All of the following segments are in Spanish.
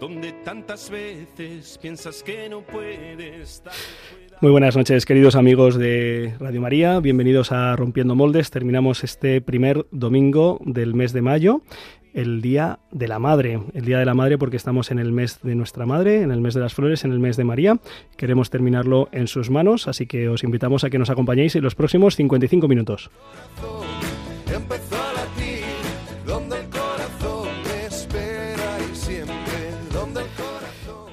donde tantas veces piensas que no puedes estar. Muy buenas noches, queridos amigos de Radio María. Bienvenidos a Rompiendo Moldes. Terminamos este primer domingo del mes de mayo, el Día de la Madre. El Día de la Madre porque estamos en el mes de nuestra Madre, en el mes de las flores, en el mes de María. Queremos terminarlo en sus manos, así que os invitamos a que nos acompañéis en los próximos 55 minutos.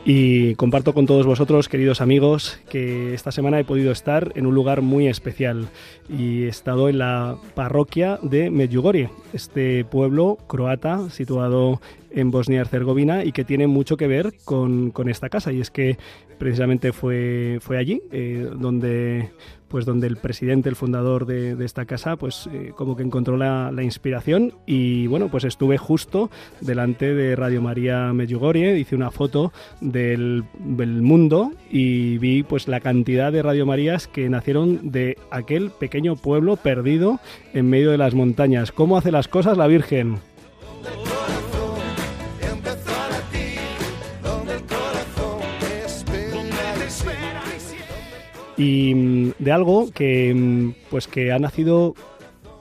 Y comparto con todos vosotros, queridos amigos, que esta semana he podido estar en un lugar muy especial y he estado en la parroquia de Medjugorje, este pueblo croata situado en Bosnia y Herzegovina y que tiene mucho que ver con, con esta casa. Y es que precisamente fue, fue allí eh, donde pues donde el presidente, el fundador de, esta casa, pues eh, como que encontró la, la, inspiración y bueno, pues estuve justo delante de Radio María Medjugorje, hice una foto del, del, mundo y vi pues la cantidad de Radio Marías que nacieron de aquel pequeño pueblo perdido en medio de las montañas. ¿Cómo hace las cosas la Virgen? Y mm, de algo que mm, pues que ha nacido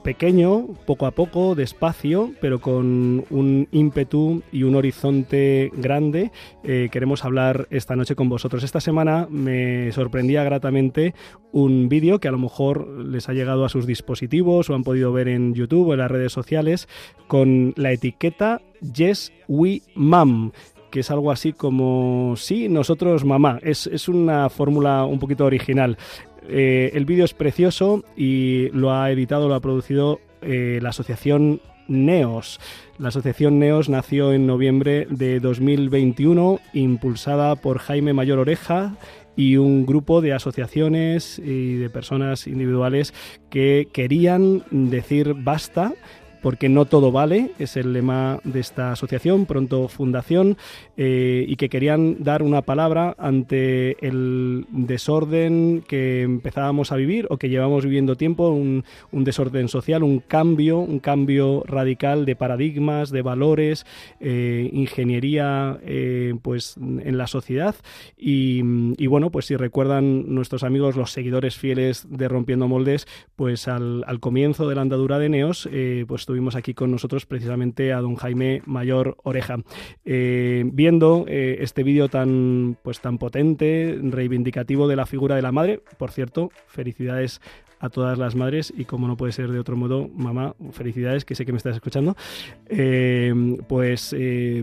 pequeño, poco a poco, despacio, pero con un ímpetu y un horizonte grande. Eh, queremos hablar esta noche con vosotros. Esta semana me sorprendía gratamente un vídeo que a lo mejor les ha llegado a sus dispositivos o han podido ver en YouTube o en las redes sociales con la etiqueta Yes We Mom que es algo así como sí, nosotros mamá. Es, es una fórmula un poquito original. Eh, el vídeo es precioso y lo ha editado, lo ha producido eh, la asociación Neos. La asociación Neos nació en noviembre de 2021, impulsada por Jaime Mayor Oreja y un grupo de asociaciones y de personas individuales que querían decir basta porque no todo vale, es el lema de esta asociación, pronto fundación, eh, y que querían dar una palabra ante el desorden que empezábamos a vivir o que llevamos viviendo tiempo, un, un desorden social, un cambio, un cambio radical de paradigmas, de valores, eh, ingeniería eh, pues en la sociedad. Y, y, bueno, pues si recuerdan nuestros amigos, los seguidores fieles de Rompiendo Moldes, pues al, al comienzo de la andadura de Neos, pues tuvimos aquí con nosotros precisamente a don Jaime Mayor Oreja. Eh, viendo eh, este vídeo tan, pues, tan potente, reivindicativo de la figura de la madre, por cierto, felicidades a todas las madres y como no puede ser de otro modo, mamá, felicidades, que sé que me estás escuchando, eh, pues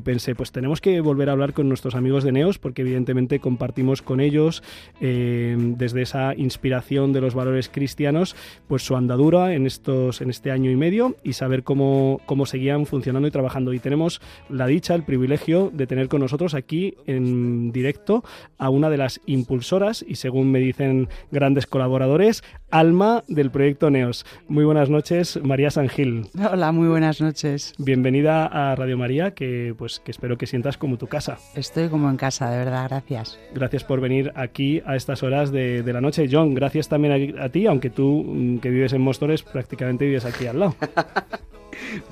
pensé, pues tenemos que volver a hablar con nuestros amigos de Neos porque evidentemente compartimos con ellos desde esa inspiración de los valores cristianos, pues su andadura en, estos, en este año y medio y saber cómo, cómo seguían funcionando y trabajando. Y tenemos la dicha, el privilegio de tener con nosotros aquí en directo a una de las impulsoras y según me dicen grandes colaboradores, Alma del proyecto Neos. Muy buenas noches, María Sangil. Hola, muy buenas noches. Bienvenida a Radio María, que pues que espero que sientas como tu casa. Estoy como en casa, de verdad, gracias. Gracias por venir aquí a estas horas de, de la noche. John, gracias también a, a, ti, aunque tú mm, que vives en Móstoles prácticamente vives aquí al lado.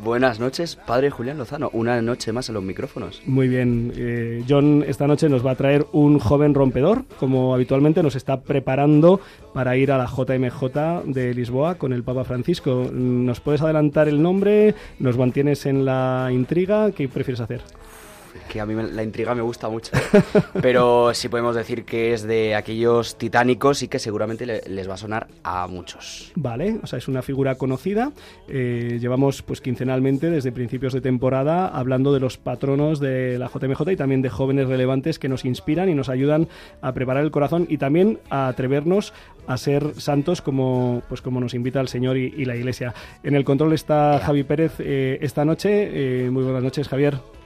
Buenas noches, padre Julián Lozano. Una noche más en los micrófonos. Muy bien. Eh, John esta noche nos va a traer un joven rompedor, como habitualmente nos está preparando para ir a la JMJ de Lisboa con el Papa Francisco. ¿Nos puedes adelantar el nombre? ¿Nos mantienes en la intriga? ¿Qué prefieres hacer? Que a mí la intriga me gusta mucho. Pero sí podemos decir que es de aquellos titánicos y que seguramente les va a sonar a muchos. Vale, o sea, es una figura conocida. Eh, llevamos pues quincenalmente desde principios de temporada hablando de los patronos de la JMJ y también de jóvenes relevantes que nos inspiran y nos ayudan a preparar el corazón y también a atrevernos a ser santos como pues como nos invita el Señor y, y la Iglesia. En el control está Javi Pérez eh, esta noche. Eh, muy buenas noches, Javier.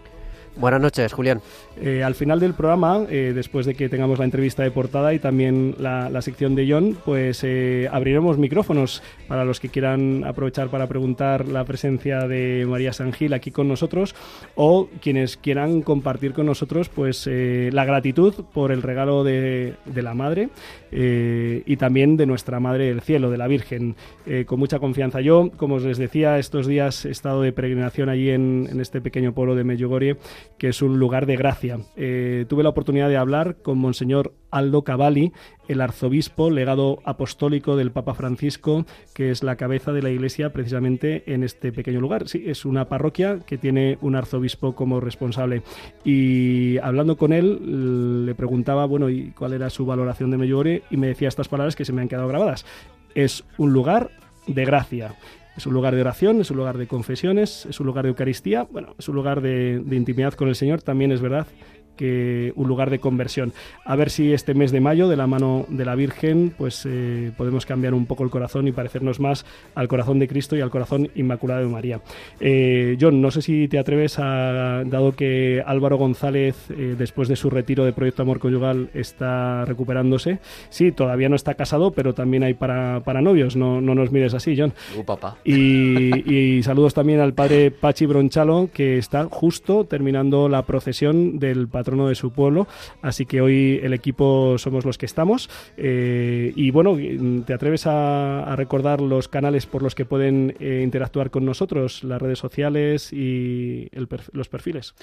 Buenas noches, Julián. Eh, al final del programa, eh, después de que tengamos la entrevista de portada y también la, la sección de John, pues eh, abriremos micrófonos para los que quieran aprovechar para preguntar la presencia de María San Gil aquí con nosotros o quienes quieran compartir con nosotros pues eh, la gratitud por el regalo de, de la Madre eh, y también de nuestra Madre del Cielo, de la Virgen, eh, con mucha confianza. Yo, como os les decía, estos días he estado de peregrinación allí en, en este pequeño pueblo de Medjugorje, que es un lugar de gracia. Eh, tuve la oportunidad de hablar con Monseñor Aldo Cavalli, el arzobispo, legado apostólico del Papa Francisco, que es la cabeza de la Iglesia precisamente en este pequeño lugar. Sí, es una parroquia que tiene un arzobispo como responsable. Y hablando con él, le preguntaba, bueno, ¿y cuál era su valoración de Medjugorje? Y me decía estas palabras que se me han quedado grabadas. Es un lugar de gracia. Es un lugar de oración, es un lugar de confesiones, es un lugar de Eucaristía, bueno, es un lugar de, de intimidad con el Señor, también es verdad que un lugar de conversión. A ver si este mes de mayo, de la mano de la Virgen, pues eh, podemos cambiar un poco el corazón y parecernos más al corazón de Cristo y al corazón inmaculado de María. Eh, John, no sé si te atreves a, dado que Álvaro González, eh, después de su retiro de Proyecto Amor Conyugal, está recuperándose. Sí, todavía no está casado, pero también hay para, para novios. No, no nos mires así, John. Uh, papá. Y, y saludos también al padre Pachi Bronchalo, que está justo terminando la procesión del patrono de su pueblo. Así que hoy el equipo somos los que estamos. Eh, y bueno, ¿te atreves a, a recordar los canales por los que pueden eh, interactuar con nosotros, las redes sociales y el perf- los perfiles?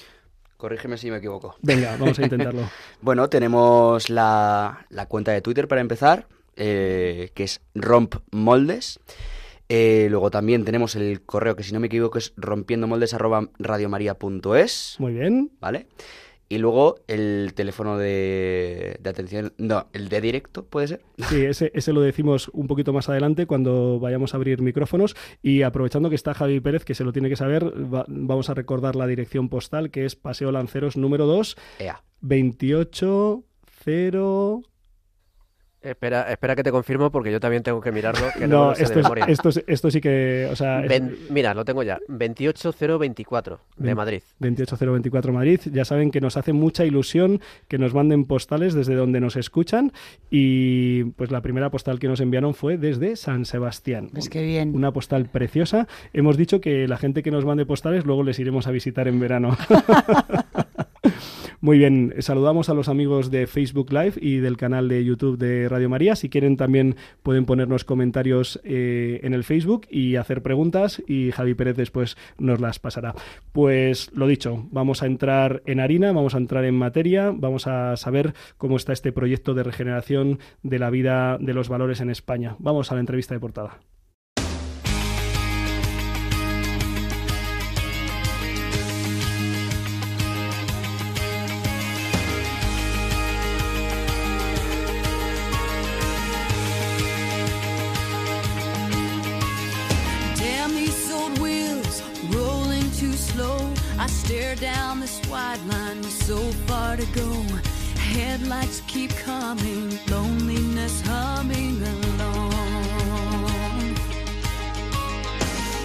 Corrígeme si me equivoco. Venga, vamos a intentarlo. Bueno, tenemos la, la cuenta de Twitter para empezar, eh, que es rompmoldes. Eh, luego también tenemos el correo que si no me equivoco es rompiendomoldes@radiomaria.es, Muy bien. ¿vale? Y luego el teléfono de, de atención, no, el de directo, ¿puede ser? Sí, ese, ese lo decimos un poquito más adelante cuando vayamos a abrir micrófonos. Y aprovechando que está Javi Pérez, que se lo tiene que saber, va- vamos a recordar la dirección postal, que es Paseo Lanceros número 2, Ea. 280... Espera, espera que te confirmo porque yo también tengo que mirarlo, que no, No, esto, de es- esto, es- esto sí que... O sea, es- Ven- mira, lo tengo ya. 28024 de Ven- Madrid. 28024 Madrid. Ya saben que nos hace mucha ilusión que nos manden postales desde donde nos escuchan y pues la primera postal que nos enviaron fue desde San Sebastián. Pues qué bien. Una postal preciosa. Hemos dicho que la gente que nos mande postales luego les iremos a visitar en verano. Muy bien, saludamos a los amigos de Facebook Live y del canal de YouTube de Radio María. Si quieren también pueden ponernos comentarios eh, en el Facebook y hacer preguntas y Javi Pérez después nos las pasará. Pues lo dicho, vamos a entrar en harina, vamos a entrar en materia, vamos a saber cómo está este proyecto de regeneración de la vida de los valores en España. Vamos a la entrevista de portada. To go. Headlights keep coming, loneliness humming along.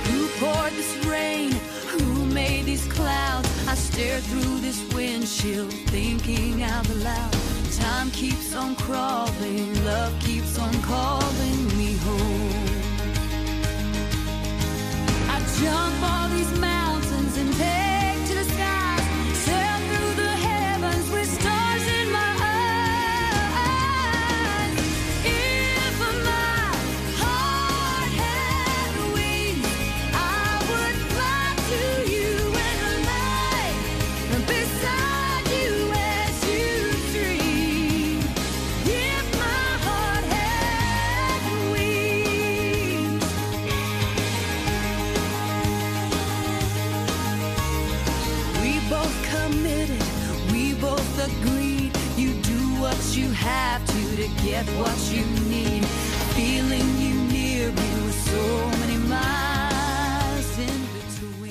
Who poured this rain? Who made these clouds? I stare through this windshield, thinking out loud. Time keeps on crawling, love keeps on calling me home. I jump all these mountains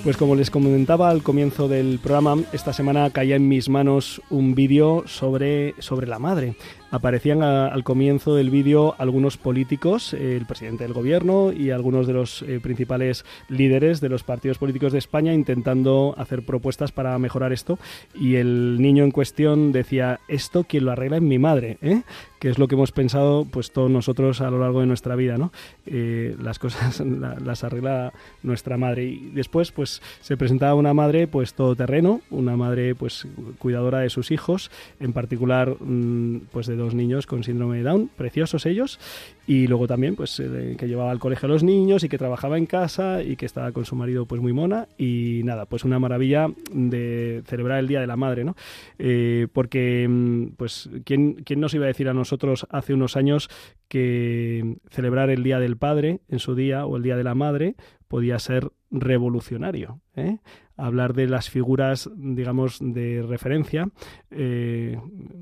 Pues como les comentaba al comienzo del programa, esta semana caía en mis manos un vídeo sobre, sobre la madre. Aparecían a- al comienzo del vídeo algunos políticos, eh, el presidente del gobierno y algunos de los eh, principales líderes de los partidos políticos de España intentando hacer propuestas para mejorar esto. Y el niño en cuestión decía, esto quien lo arregla es mi madre, ¿eh? que es lo que hemos pensado pues todos nosotros a lo largo de nuestra vida, ¿no? Eh, las cosas la- las arregla nuestra madre y después pues se presentaba una madre pues todoterreno, una madre pues cuidadora de sus hijos, en particular mm, pues de dos niños con síndrome de Down, preciosos ellos y luego también pues eh, que llevaba al colegio a los niños y que trabajaba en casa y que estaba con su marido pues muy mona y nada pues una maravilla de celebrar el día de la madre no Eh, porque mm, pues quién quién nos iba a decir a nosotros hace unos años que celebrar el día del padre en su día o el día de la madre podía ser revolucionario ¿eh? Hablar de las figuras digamos de referencia. Eh,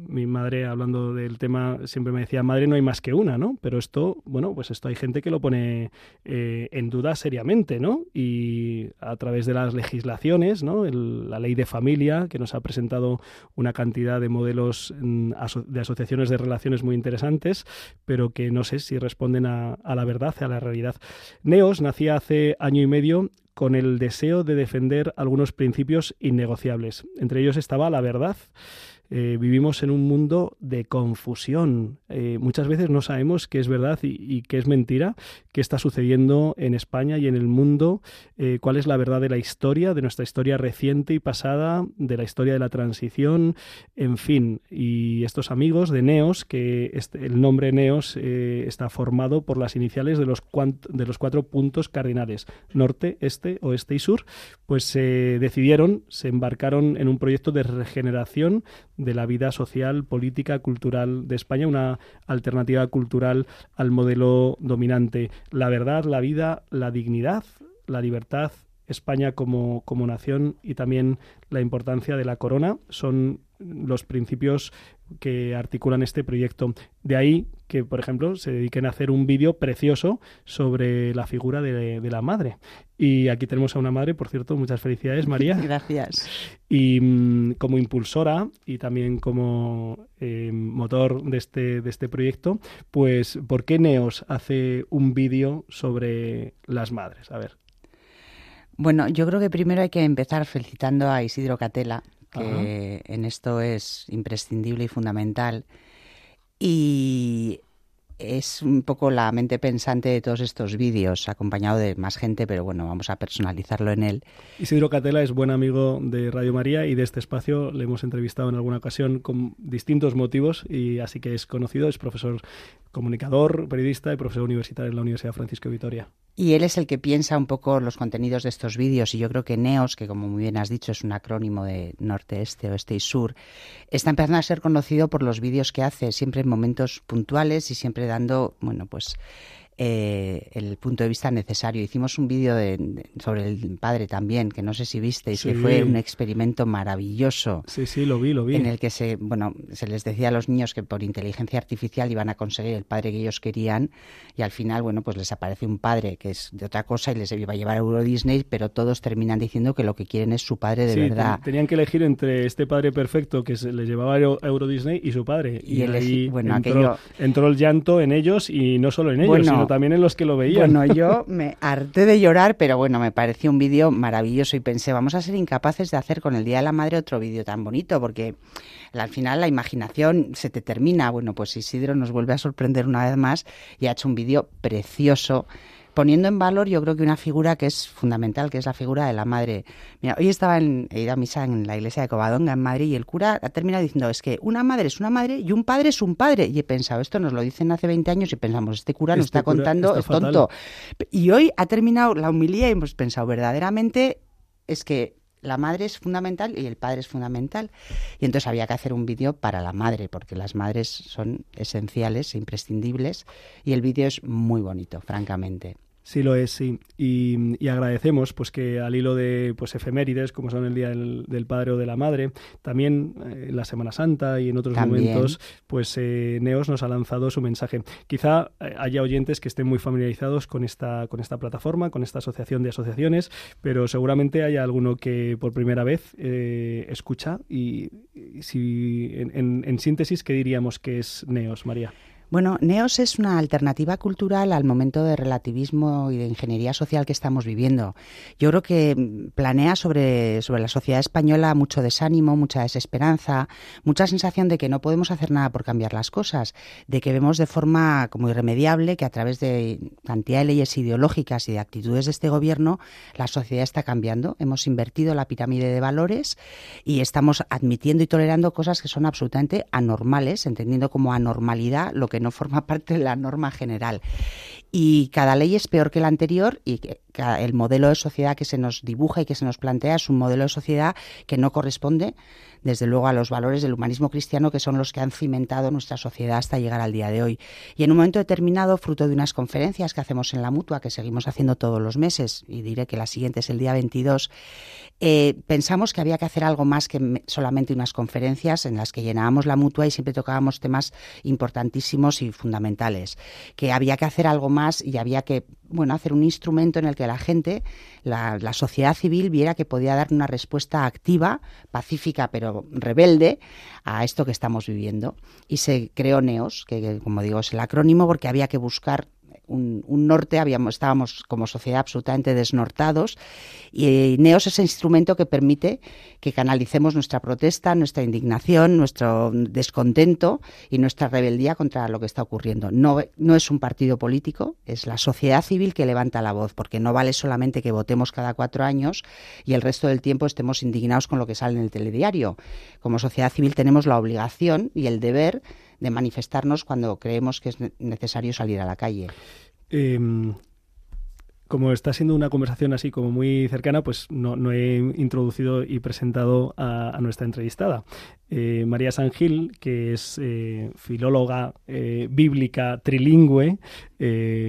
mi madre hablando del tema siempre me decía madre no hay más que una no pero esto bueno pues esto hay gente que lo pone eh, en duda seriamente no y a través de las legislaciones no la ley de familia que nos ha presentado una cantidad de modelos mm, de asociaciones de relaciones muy interesantes pero que no sé si responden a, a la verdad a la realidad. Neos nacía hace año y medio con el deseo de defender algunos principios innegociables. Entre ellos estaba la verdad. Eh, vivimos en un mundo de confusión. Eh, muchas veces no sabemos qué es verdad y, qué es mentira, qué está sucediendo en España y en el mundo, eh, cuál es la verdad de la historia, de nuestra historia reciente y pasada, de la historia de la transición, en fin. Y estos amigos de Neos, que este- el nombre Neos está formado por las iniciales de los, de los cuatro puntos cardinales, norte, este, oeste y sur, pues se decidieron, se embarcaron en un proyecto de regeneración de la vida social, política, cultural de España, una alternativa cultural al modelo dominante. La verdad, la vida, la dignidad, la libertad, España como, como nación y también la importancia de la corona son los principios que articulan este proyecto. De ahí que, por ejemplo, se dediquen a hacer un vídeo precioso sobre la figura de, de la madre. Y aquí tenemos a una madre, por cierto, muchas felicidades, María. Gracias. Y mm, como impulsora y también como eh, motor de este, de este proyecto, pues ¿por qué Neos hace un vídeo sobre las madres? A ver. Bueno, yo creo que primero hay que empezar felicitando a Isidro Catela, que en esto es imprescindible y fundamental. Y es un poco la mente pensante de todos estos vídeos, acompañado de más gente, pero bueno, vamos a personalizarlo en él. Isidro Catela es buen amigo de Radio María y de este espacio le hemos entrevistado en alguna ocasión con distintos motivos y así que es conocido, es profesor comunicador, periodista y profesor universitario en la Universidad Francisco de Vitoria. Y él es el que piensa un poco los contenidos de estos vídeos y yo creo que NEOS, que como muy bien has dicho es un acrónimo de norte, este, oeste y sur, está empezando a ser conocido por los vídeos que hace, siempre en momentos puntuales y siempre dando, bueno, pues eh, el punto de vista necesario. Hicimos un vídeo de- de- sobre el padre también, que no sé si visteis, que Sí. fue un experimento maravilloso Sí, sí, lo vi, lo vi. en el que se, bueno, se les decía a los niños que por inteligencia artificial iban a conseguir el padre que ellos querían y al final, bueno, pues les aparece un padre que es de otra cosa y les iba a llevar a Euro Disney, pero todos terminan diciendo que lo que quieren es su padre de Sí, verdad. ten- tenían que elegir entre este padre perfecto que se les llevaba a Euro, Disney y su padre. Y Y, ahí bueno, entró, aquello- entró el llanto en ellos y no solo en ellos, Bueno, sino también en los que lo veían. Bueno, yo me harté de llorar, pero bueno, me pareció un vídeo maravilloso y pensé, vamos a ser incapaces de hacer con el Día de la Madre otro vídeo tan bonito, porque al final la imaginación se te termina. Bueno, pues Isidro nos vuelve a sorprender una vez más y ha hecho un vídeo precioso poniendo en valor yo creo que una figura que es fundamental, que es la figura de la madre. Mira, hoy estaba en, he ido a misa en la iglesia de Covadonga, en Madrid, y el cura ha terminado diciendo, es que una madre es una madre y un padre es un padre. Y he pensado, esto nos lo dicen hace 20 años y pensamos, este cura nos Este está cura contando, está es fatal. tonto. Y hoy ha terminado la humilía y hemos pensado, verdaderamente es que la madre es fundamental y el padre es fundamental. Y entonces había que hacer un vídeo para la madre, porque las madres son esenciales, e imprescindibles, y el vídeo es muy bonito, francamente. Sí lo es, sí. Y, y agradecemos pues que al hilo de pues efemérides, como son el Día del, del Padre o de la Madre, también eh, en la Semana Santa y en otros También. momentos, pues eh, Neos nos ha lanzado su mensaje. Quizá eh, haya oyentes que estén muy familiarizados con esta, con esta plataforma, con esta asociación de asociaciones, pero seguramente haya alguno que por primera vez eh, escucha y, y si en, en- en síntesis, ¿qué diríamos que es Neos, María? Bueno, Neos es una alternativa cultural al momento de relativismo y de ingeniería social que estamos viviendo. Yo creo que planea sobre, sobre la sociedad española mucho desánimo, mucha desesperanza, mucha sensación de que no podemos hacer nada por cambiar las cosas, de que vemos de forma como irremediable que a través de cantidad de leyes ideológicas y de actitudes de este gobierno la sociedad está cambiando. Hemos invertido la pirámide de valores y estamos admitiendo y tolerando cosas que son absolutamente anormales, entendiendo como anormalidad lo que no forma parte de la norma general. Y cada ley es peor que la anterior y que- el modelo de sociedad que se nos dibuja y que se nos plantea es un modelo de sociedad que no corresponde, desde luego, a los valores del humanismo cristiano que son los que han cimentado nuestra sociedad hasta llegar al día de hoy. Y en un momento determinado, fruto de unas conferencias que hacemos en la mutua, que seguimos haciendo todos los meses, y diré que la siguiente es el día 22, eh, pensamos que había que hacer algo más que me- solamente unas conferencias en las que llenábamos la mutua y siempre tocábamos temas importantísimos y fundamentales, que había que hacer algo más y había que bueno, hacer un instrumento en el que la gente, la sociedad civil, viera que podía dar una respuesta activa, pacífica, pero rebelde a esto que estamos viviendo. Y se creó NEOS, que, como digo es el acrónimo, porque había que buscar un, un norte, habíamos, estábamos como sociedad absolutamente desnortados y NEOS es ese instrumento que permite que canalicemos nuestra protesta, nuestra indignación, nuestro descontento y nuestra rebeldía contra lo que está ocurriendo. No, no es un partido político, es la sociedad civil que levanta la voz, porque no vale solamente que votemos cada cuatro años y el resto del tiempo estemos indignados con lo que sale en el telediario. Como sociedad civil tenemos la obligación y el deber de manifestarnos cuando creemos que es necesario salir a la calle. Eh, como está siendo una conversación así como muy cercana, pues no, no he introducido y presentado a, nuestra entrevistada. Eh, María San Gil, que es eh, filóloga eh, bíblica trilingüe,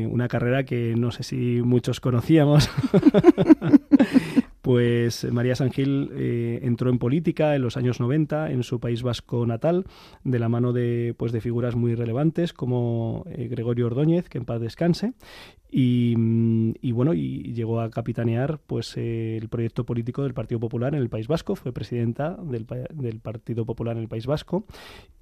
una carrera que no sé si muchos conocíamos. Pues María San Gil eh, entró en política en los años 90 en su país vasco natal, de la mano de, pues, de figuras muy relevantes como eh, Gregorio Ordóñez, que en paz descanse, y, y, bueno, y llegó a capitanear pues eh, el proyecto político del Partido Popular en el País Vasco, fue presidenta del, del Partido Popular en el País Vasco.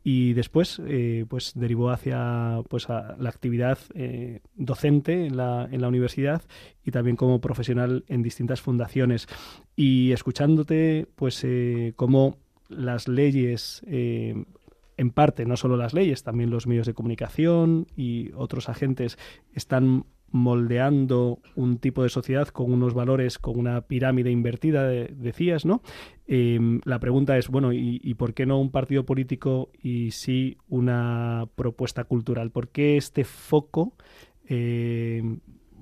Y después eh, pues derivó hacia pues la actividad eh, docente en la, en la universidad y también como profesional en distintas fundaciones. Y escuchándote pues eh, cómo las leyes en parte, no solo las leyes, también los medios de comunicación y otros agentes están moldeando un tipo de sociedad con unos valores, con una pirámide invertida, de, decías, ¿no? Eh, la pregunta es, bueno, ¿y, ¿y, por qué no un partido político y sí una propuesta cultural? ¿Por qué este foco? Eh,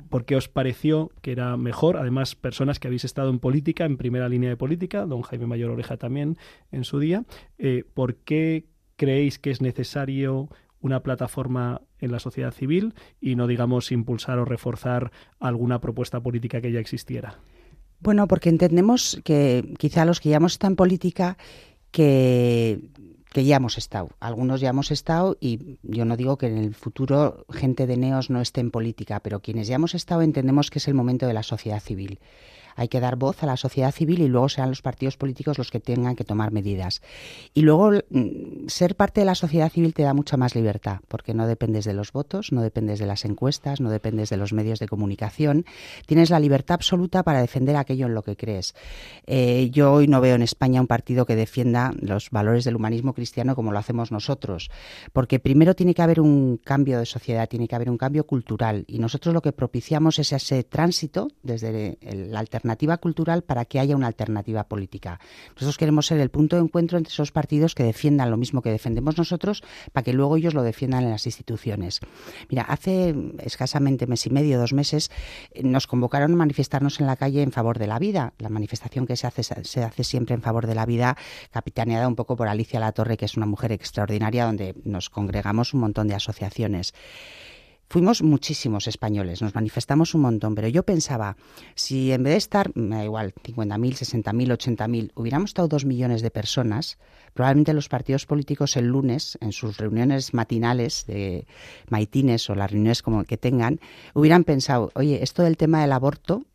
¿Por qué os pareció que era mejor? Además, personas que habéis estado en política, en primera línea de política, don Jaime Mayor Oreja también en su día, eh, ¿por qué creéis que es necesario una plataforma en la sociedad civil y no, digamos, impulsar o reforzar alguna propuesta política que ya existiera? Bueno, porque entendemos que quizá los que ya hemos estado en política, que, que ya hemos estado. Algunos ya hemos estado y yo no digo que en el futuro gente de Neos no esté en política, pero quienes ya hemos estado entendemos que es el momento de la sociedad civil hay que dar voz a la sociedad civil y luego serán los partidos políticos los que tengan que tomar medidas. Y luego ser parte de la sociedad civil te da mucha más libertad, porque no dependes de los votos, no dependes de las encuestas, no dependes de los medios de comunicación. Tienes la libertad absoluta para defender aquello en lo que crees. Eh, yo hoy no veo en España un partido que defienda los valores del humanismo cristiano como lo hacemos nosotros, porque primero tiene que haber un cambio de sociedad, tiene que haber un cambio cultural y nosotros lo que propiciamos es ese tránsito desde la alternativa alternativa cultural para que haya una alternativa política. Nosotros queremos ser el punto de encuentro entre esos partidos que defiendan lo mismo que defendemos nosotros para que luego ellos lo defiendan en las instituciones. Mira, hace escasamente mes y medio, dos meses, nos convocaron a manifestarnos en la calle en favor de la vida. La manifestación que se hace, se hace siempre en favor de la vida, capitaneada un poco por Alicia La Torre, que es una mujer extraordinaria, donde nos congregamos un montón de asociaciones fuimos muchísimos españoles, nos manifestamos un montón, pero yo pensaba, si en vez de estar, me da igual, 50.000, 60.000, 80.000, hubiéramos estado dos millones de personas, probablemente los partidos políticos el lunes, en sus reuniones matinales de maitines o las reuniones como que tengan, hubieran pensado, oye, esto del tema del aborto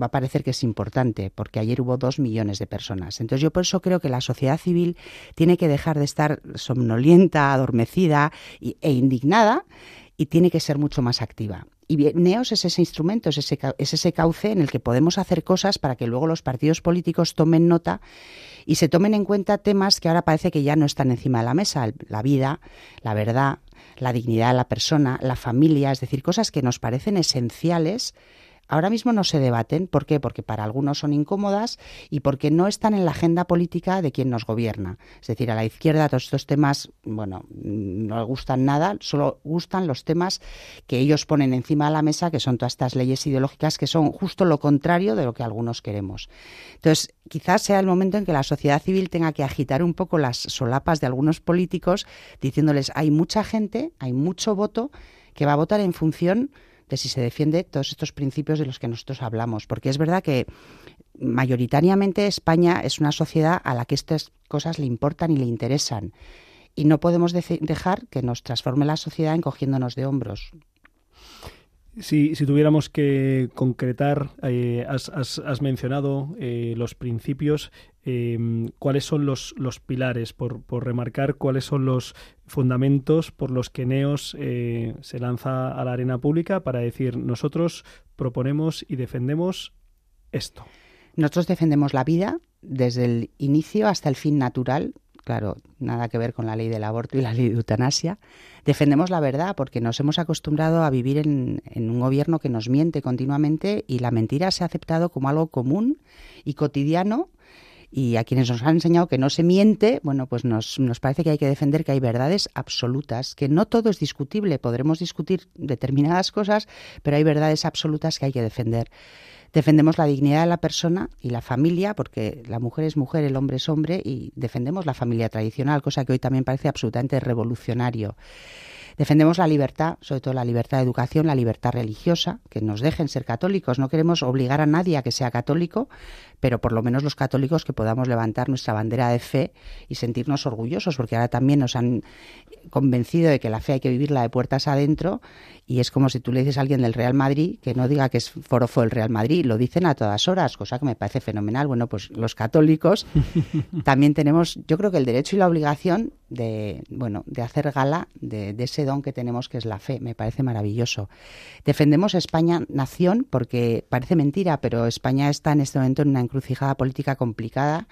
va a parecer que es importante, porque ayer hubo dos millones de personas. Entonces yo por eso creo que la sociedad civil tiene que dejar de estar somnolienta, adormecida e indignada y tiene que ser mucho más activa. Y NEOS es ese instrumento, es ese, es ese cauce en el que podemos hacer cosas para que luego los partidos políticos tomen nota y se tomen en cuenta temas que ahora parece que ya no están encima de la mesa, la vida, la verdad, la dignidad de la persona, la familia, es decir, cosas que nos parecen esenciales ahora mismo no se debaten. ¿Por qué? Porque para algunos son incómodas y porque no están en la agenda política de quien nos gobierna. Es decir, a la izquierda todos estos temas, bueno, no le gustan nada, solo gustan los temas que ellos ponen encima de la mesa, que son todas estas leyes ideológicas que son justo lo contrario de lo que algunos queremos. Entonces, quizás sea el momento en que la sociedad civil tenga que agitar un poco las solapas de algunos políticos, diciéndoles, hay mucha gente, hay mucho voto que va a votar en función de si se defiende todos estos principios de los que nosotros hablamos. Porque es verdad que mayoritariamente España es una sociedad a la que estas cosas le importan y le interesan. Y no podemos dejar que nos transforme la sociedad encogiéndonos de hombros. Si, si tuviéramos que concretar, eh, has, has- has mencionado eh, los principios, eh, cuáles son los, los pilares, por, por remarcar cuáles son los fundamentos por los que NEOS eh, se lanza a la arena pública para decir nosotros proponemos y defendemos esto. Nosotros defendemos la vida desde el inicio hasta el fin natural. Claro, nada que ver con la ley del aborto y la ley de eutanasia. Defendemos la verdad porque nos hemos acostumbrado a vivir en un gobierno que nos miente continuamente y la mentira se ha aceptado como algo común y cotidiano y a quienes nos han enseñado que no se miente, bueno, pues nos, nos parece que hay que defender que hay verdades absolutas, que no todo es discutible, podremos discutir determinadas cosas, pero hay verdades absolutas que hay que defender. Defendemos la dignidad de la persona y la familia, porque la mujer es mujer, el hombre es hombre, y defendemos la familia tradicional, cosa que hoy también parece absolutamente revolucionario. Defendemos la libertad, sobre todo la libertad de educación, la libertad religiosa, que nos dejen ser católicos. No queremos obligar a nadie a que sea católico, pero por lo menos los católicos que podamos levantar nuestra bandera de fe y sentirnos orgullosos, porque ahora también nos han convencido de que la fe hay que vivirla de puertas adentro y es como si tú le dices a alguien del Real Madrid que no diga que es forofo del Real Madrid, lo dicen a todas horas, cosa que me parece fenomenal. Bueno, pues los católicos también tenemos, yo creo que el derecho y la obligación de, bueno, de hacer gala de, de ese que tenemos que es la fe, me parece maravilloso. Defendemos España nación porque parece mentira, pero España está en este momento en una encrucijada política complicada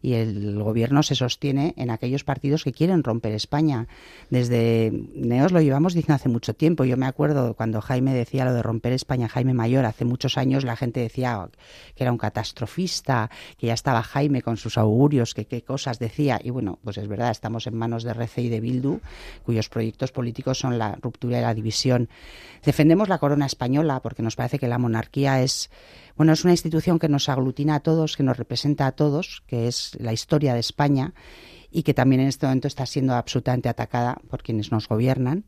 y el gobierno se sostiene en aquellos partidos que quieren romper España. Desde Neos lo llevamos diciendo hace mucho tiempo. Yo me acuerdo cuando Jaime decía lo de romper España, Jaime Mayor, hace muchos años la gente decía que era un catastrofista, que ya estaba Jaime con sus augurios, que qué cosas decía. Y bueno, pues es verdad, estamos en manos de RC y de Bildu, cuyos proyectos políticos son la ruptura y la división. Defendemos la corona española porque nos parece que la monarquía es bueno, es una institución que nos aglutina a todos, que nos representa a todos, que es la historia de España y que también en este momento está siendo absolutamente atacada por quienes nos gobiernan.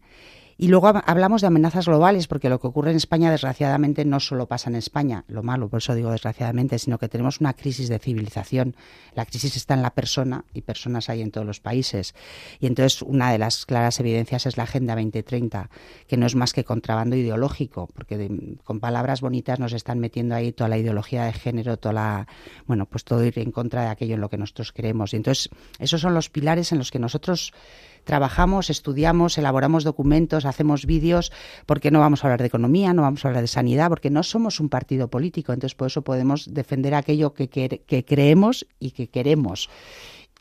Y luego hab- hablamos de amenazas globales, porque lo que ocurre en España, desgraciadamente, no solo pasa en España, lo malo, por eso digo desgraciadamente, sino que tenemos una crisis de civilización. La crisis está en la persona y personas hay en todos los países. Y entonces una de las claras evidencias es la Agenda 2030, que no es más que contrabando ideológico, porque de- con palabras bonitas nos están metiendo ahí toda la ideología de género, toda la, bueno, pues todo ir en contra de aquello en lo que nosotros creemos. Y entonces esos son los pilares en los que nosotros trabajamos, estudiamos, elaboramos documentos, hacemos vídeos, porque no vamos a hablar de economía, no vamos a hablar de sanidad, porque no somos un partido político, entonces por eso podemos defender aquello que, que- que creemos y que queremos.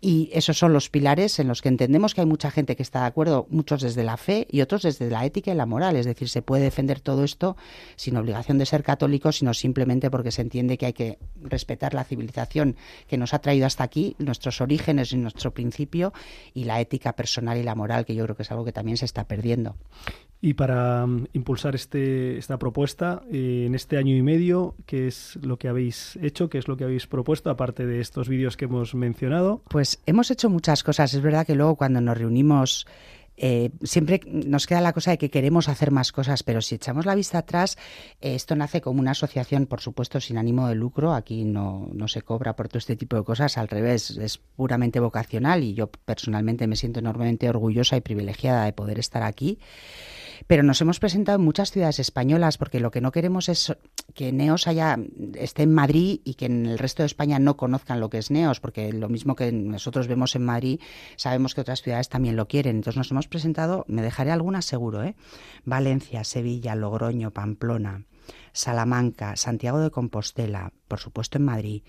Y esos son los pilares en los que entendemos que hay mucha gente que está de acuerdo, muchos desde la fe y otros desde la ética y la moral. Es decir, se puede defender todo esto sin obligación de ser católico, sino simplemente porque se entiende que hay que respetar la civilización que nos ha traído hasta aquí, nuestros orígenes y nuestro principio, y la ética personal y la moral, que yo creo que es algo que también se está perdiendo. Y para mm, impulsar este, esta propuesta, eh, en este año y medio, ¿qué es lo que habéis hecho? ¿Qué es lo que habéis propuesto, aparte de estos vídeos que hemos mencionado? Pues hemos hecho muchas cosas. Es verdad que luego cuando nos reunimos eh, siempre nos queda la cosa de que queremos hacer más cosas, pero si echamos la vista atrás, eh, esto nace como una asociación, por supuesto, sin ánimo de lucro. Aquí no, no se cobra por todo este tipo de cosas, al revés, es puramente vocacional y yo personalmente me siento enormemente orgullosa y privilegiada de poder estar aquí. Pero nos hemos presentado en muchas ciudades españolas porque lo que no queremos es que Neos haya, esté en Madrid y que en el resto de España no conozcan lo que es Neos, porque lo mismo que nosotros vemos en Madrid, sabemos que otras ciudades también lo quieren. Entonces nos hemos presentado, me dejaré algunas seguro, ¿eh? Valencia, Sevilla, Logroño, Pamplona, Salamanca, Santiago de Compostela, por supuesto en Madrid.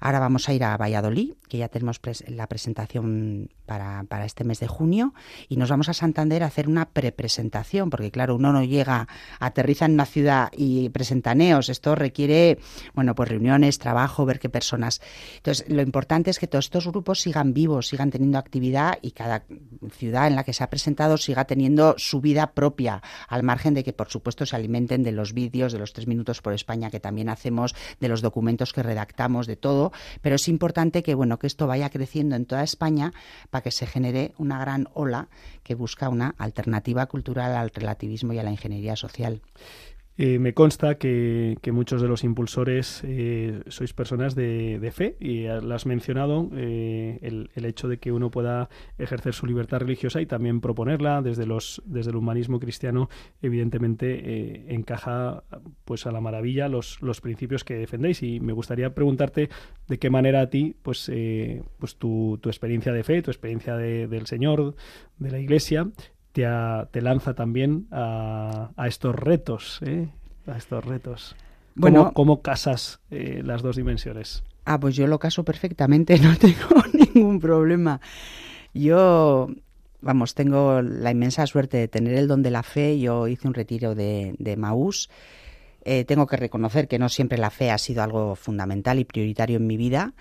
Ahora vamos a ir a Valladolid, que ya tenemos la presentación para, este mes de junio, y nos vamos a Santander a hacer una prepresentación, porque claro, uno no llega, aterriza en una ciudad y presenta neos. Esto requiere, bueno, pues reuniones, trabajo, ver qué personas. Entonces, lo importante es que todos estos grupos sigan vivos, sigan teniendo actividad y cada ciudad en la que se ha presentado siga teniendo su vida propia, al margen de que, por supuesto, se alimenten de los vídeos, de los tres minutos por España que también hacemos, de los documentos que redactamos, de todo, pero es importante que, bueno, que esto vaya creciendo en toda España para que se genere una gran ola que busca una alternativa cultural al relativismo y a la ingeniería social. Eh, me consta que, muchos de los impulsores eh, sois personas de, fe y eh, lo has mencionado el, hecho de que uno pueda ejercer su libertad religiosa y también proponerla desde los desde el humanismo cristiano evidentemente encaja pues a la maravilla los, los principios que defendéis. Y me gustaría preguntarte de qué manera a ti pues pues tu, tu experiencia de fe tu experiencia de- del Señor de la Iglesia te, a- te lanza también a, a estos retos, ¿eh? A estos retos. ¿Cómo, Bueno. cómo casas eh, las dos dimensiones? Ah, pues yo lo caso perfectamente, no tengo ningún problema. Yo, vamos, tengo la inmensa suerte de tener el don de la fe. Yo hice un retiro de, de Maús. Eh, tengo que reconocer que no siempre la fe ha sido algo fundamental y prioritario en mi vida,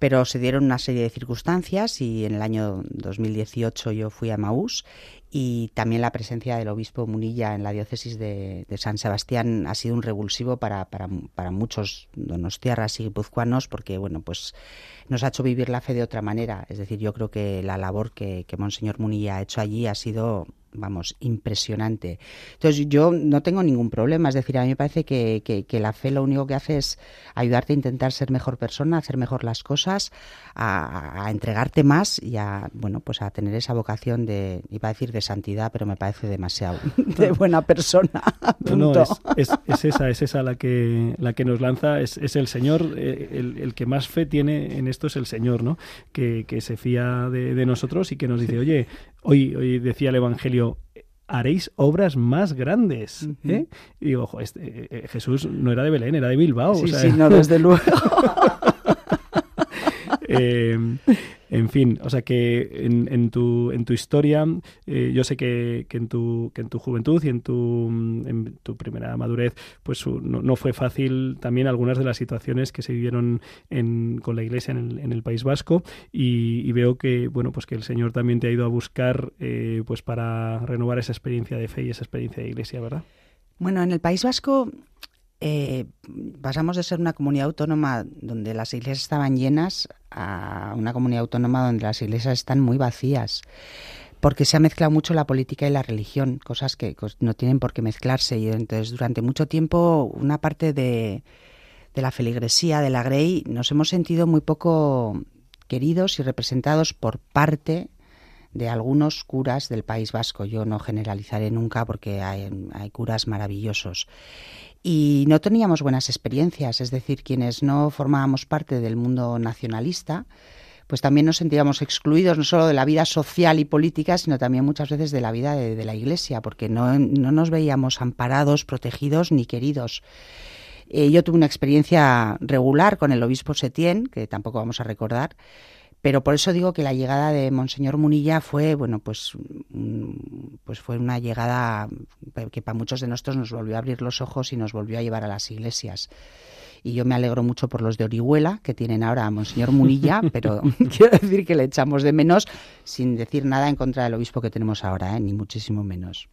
pero se dieron una serie de circunstancias y en el año 2018 yo fui a Maús y también la presencia del obispo Munilla en la diócesis de, San Sebastián ha sido un revulsivo para, para, para muchos donostiarras y guipuzcoanos porque, bueno, pues nos ha hecho vivir la fe de otra manera. Es decir, yo creo que la labor que, que Monseñor Munilla ha hecho allí ha sido vamos, impresionante. Entonces yo no tengo ningún problema, es decir, a mí me parece que, que, que, la fe lo único que hace es ayudarte a intentar ser mejor persona, a hacer mejor las cosas, a, a entregarte más y a, bueno, pues a tener esa vocación de, iba a decir de santidad, pero me parece demasiado de buena persona. No, no, es, es, es, esa, es esa la que, la que nos lanza, es, es el Señor, eh, el, el, que más fe tiene en esto es el Señor, ¿no? Que, que se fía de, de nosotros y que nos dice, oye, hoy, hoy decía el Evangelio, haréis obras más grandes. ¿eh? Y digo, ojo, este, eh, Jesús no era de Belén, era de Bilbao. Sí, o sea, sí, no, desde luego. eh, en fin, o sea que en, en, tu, en tu historia, eh, yo sé que, en tu, que en tu juventud y en tu, en tu primera madurez, pues no, no, fue fácil también algunas de las situaciones que se vivieron en, con la Iglesia en el, en el País Vasco y, y, veo que bueno pues que el Señor también te ha ido a buscar eh, pues para renovar esa experiencia de fe y esa experiencia de Iglesia, ¿verdad? Bueno, en el País Vasco eh, pasamos de ser una comunidad autónoma donde las iglesias estaban llenas a una comunidad autónoma donde las iglesias están muy vacías. Porque se ha mezclado mucho la política y la religión, cosas que no tienen por qué mezclarse. Y entonces, durante mucho tiempo, una parte de, la feligresía, de la Grey, nos hemos sentido muy poco queridos y representados por parte de algunos curas del País Vasco. Yo no generalizaré nunca porque hay, hay, curas maravillosos. Y no teníamos buenas experiencias, es decir, quienes no formábamos parte del mundo nacionalista, pues también nos sentíamos excluidos no solo de la vida social y política, sino también muchas veces de la vida de, la Iglesia, porque no, no, nos veíamos amparados, protegidos ni queridos. Eh, yo tuve una experiencia regular con el obispo Setién, que tampoco vamos a recordar, pero por eso digo que la llegada de Monseñor Munilla fue, bueno, pues, pues fue una llegada que para muchos de nosotros nos volvió a abrir los ojos y nos volvió a llevar a las iglesias. Y yo me alegro mucho por los de Orihuela, que tienen ahora a Monseñor Munilla, pero quiero decir que le echamos de menos sin decir nada en contra del obispo que tenemos ahora, ¿eh? ni muchísimo menos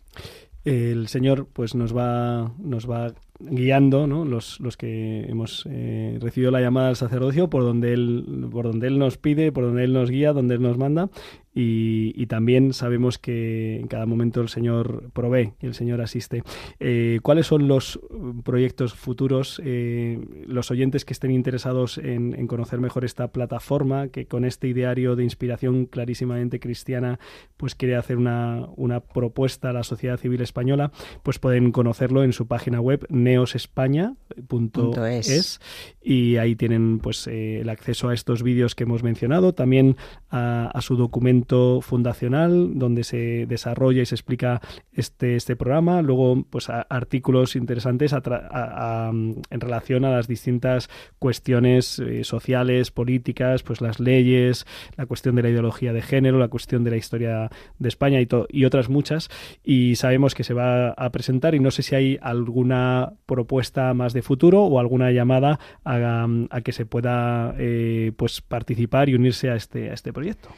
el Señor pues nos va nos va guiando ¿no? los, los que hemos eh, recibido la llamada al sacerdocio por donde él por donde él nos pide por donde él nos guía donde él nos manda y, y también sabemos que en cada momento el Señor provee y el Señor asiste. Eh, ¿Cuáles son los proyectos futuros? Eh, los oyentes que estén interesados en, en conocer mejor esta plataforma, que con este ideario de inspiración clarísimamente cristiana, pues quiere hacer una, una propuesta a la sociedad civil española, pues pueden conocerlo en su página web neosespaña.es es. y ahí tienen pues eh, el acceso a estos vídeos que hemos mencionado, también a, a su documento fundacional donde se desarrolla y se explica este, este programa, luego pues artículos interesantes a mm, en relación a las distintas cuestiones eh, sociales, políticas, pues las leyes, la cuestión de la ideología de género, la cuestión de la historia de España y, otras muchas. Y sabemos que se va a presentar y no sé si hay alguna propuesta más de futuro o alguna llamada a, a que se pueda eh, pues participar y unirse a este, a este proyecto.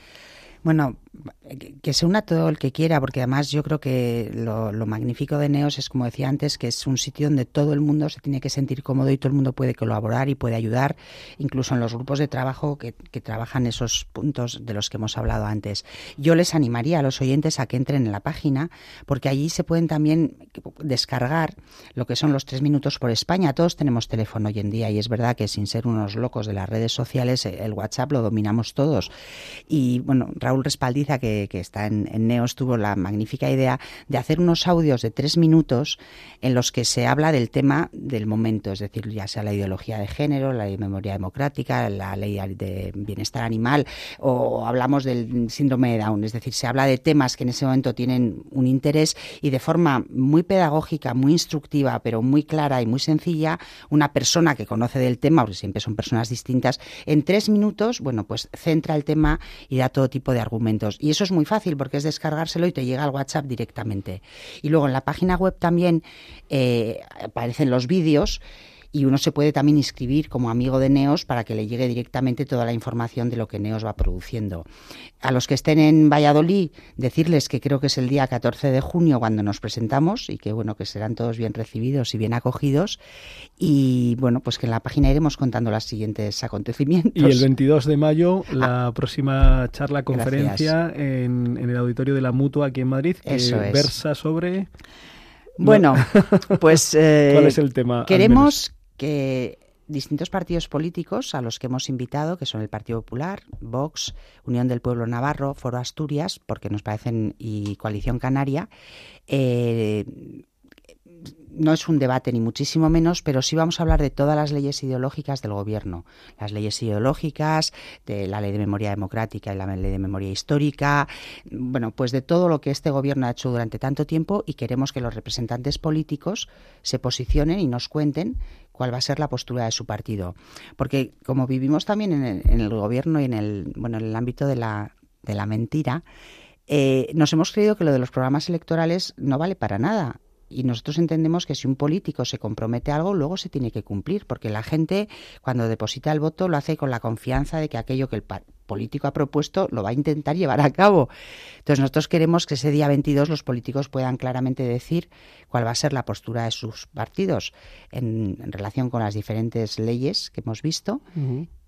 Bueno, que- se una todo el que quiera, porque además yo creo que lo, lo magnífico de Neos es, como decía antes, que es un sitio donde todo el mundo se tiene que sentir cómodo y todo el mundo puede colaborar y puede ayudar, incluso en los grupos de trabajo que, que trabajan esos puntos de los que hemos hablado antes. Yo les animaría a los oyentes a que entren en la página, porque allí se pueden también descargar lo que son los tres minutos por España. Todos tenemos teléfono hoy en día y es verdad que sin ser unos locos de las redes sociales, el WhatsApp lo dominamos todos. Y bueno, Raúl Respaldiza, que, está en, Neos, tuvo la magnífica idea de hacer unos audios de tres minutos en los que se habla del tema del momento, es decir, ya sea la ideología de género, la memoria democrática, la ley de bienestar animal, o hablamos del síndrome de Down, es decir, se habla de temas que en ese momento tienen un interés y de forma muy pedagógica, muy instructiva, pero muy clara y muy sencilla, una persona que conoce del tema, porque siempre son personas distintas, en tres minutos, bueno, pues centra el tema y da todo tipo de argumentos. Y eso es muy fácil porque es descargárselo y te llega al WhatsApp directamente. Y luego en la página web también eh, aparecen los vídeos y uno se puede también inscribir como amigo de Neos para que le llegue directamente toda la información de lo que Neos va produciendo. A los que estén en Valladolid, decirles que creo que es el día 14 de junio cuando nos presentamos y que bueno, que serán todos bien recibidos y bien acogidos y bueno, pues que en la página iremos contando los siguientes acontecimientos. Y el 22 de mayo, la próxima charla, conferencia en, en el auditorio de la Mutua aquí en Madrid, que Eso es. versa sobre... Bueno, pues eh, ¿Cuál es el tema? queremos que distintos partidos políticos a los que hemos invitado, que son el Partido Popular, Vox, Unión del Pueblo Navarro, Foro Asturias, porque nos parecen, y Coalición Canaria, eh, no es un debate ni muchísimo menos, pero sí vamos a hablar de todas las leyes ideológicas del gobierno. Las leyes ideológicas, de la ley de memoria democrática y la ley de memoria histórica, bueno, pues de todo lo que este gobierno ha hecho durante tanto tiempo y queremos que los representantes políticos se posicionen y nos cuenten cuál va a ser la postura de su partido. Porque como vivimos también en el, en el gobierno y en el, bueno, en el ámbito de la, de la mentira, eh, nos hemos creído que lo de los programas electorales no vale para nada. Y nosotros entendemos que si un político se compromete a algo, luego se tiene que cumplir, porque la gente cuando deposita el voto lo hace con la confianza de que aquello que el político ha propuesto lo va a intentar llevar a cabo. Entonces nosotros queremos que ese día 22 los políticos puedan claramente decir cuál va a ser la postura de sus partidos en, relación con las diferentes leyes que hemos visto.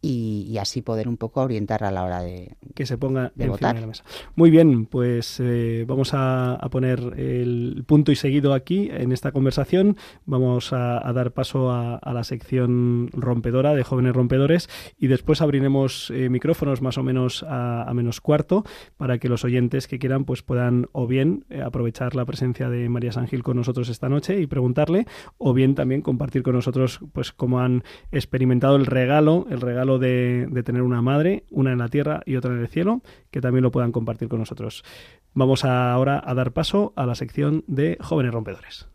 Y, y así poder un poco orientar a la hora de, que se ponga de encima votar. de la mesa. Muy bien, pues eh, vamos a, a poner el punto y seguido aquí en esta conversación. Vamos a, a dar paso a, a la sección rompedora de jóvenes rompedores y después abriremos eh, micrófonos más o menos a, menos cuarto para que los oyentes que quieran pues puedan o bien eh, aprovechar la presencia de María San Gil con nosotros esta noche y preguntarle o bien también compartir con nosotros pues cómo han experimentado el regalo, el regalo de, de tener una madre, una en la tierra y otra en el cielo, que también lo puedan compartir con nosotros. Vamos a- ahora a dar paso a la sección de jóvenes rompedores.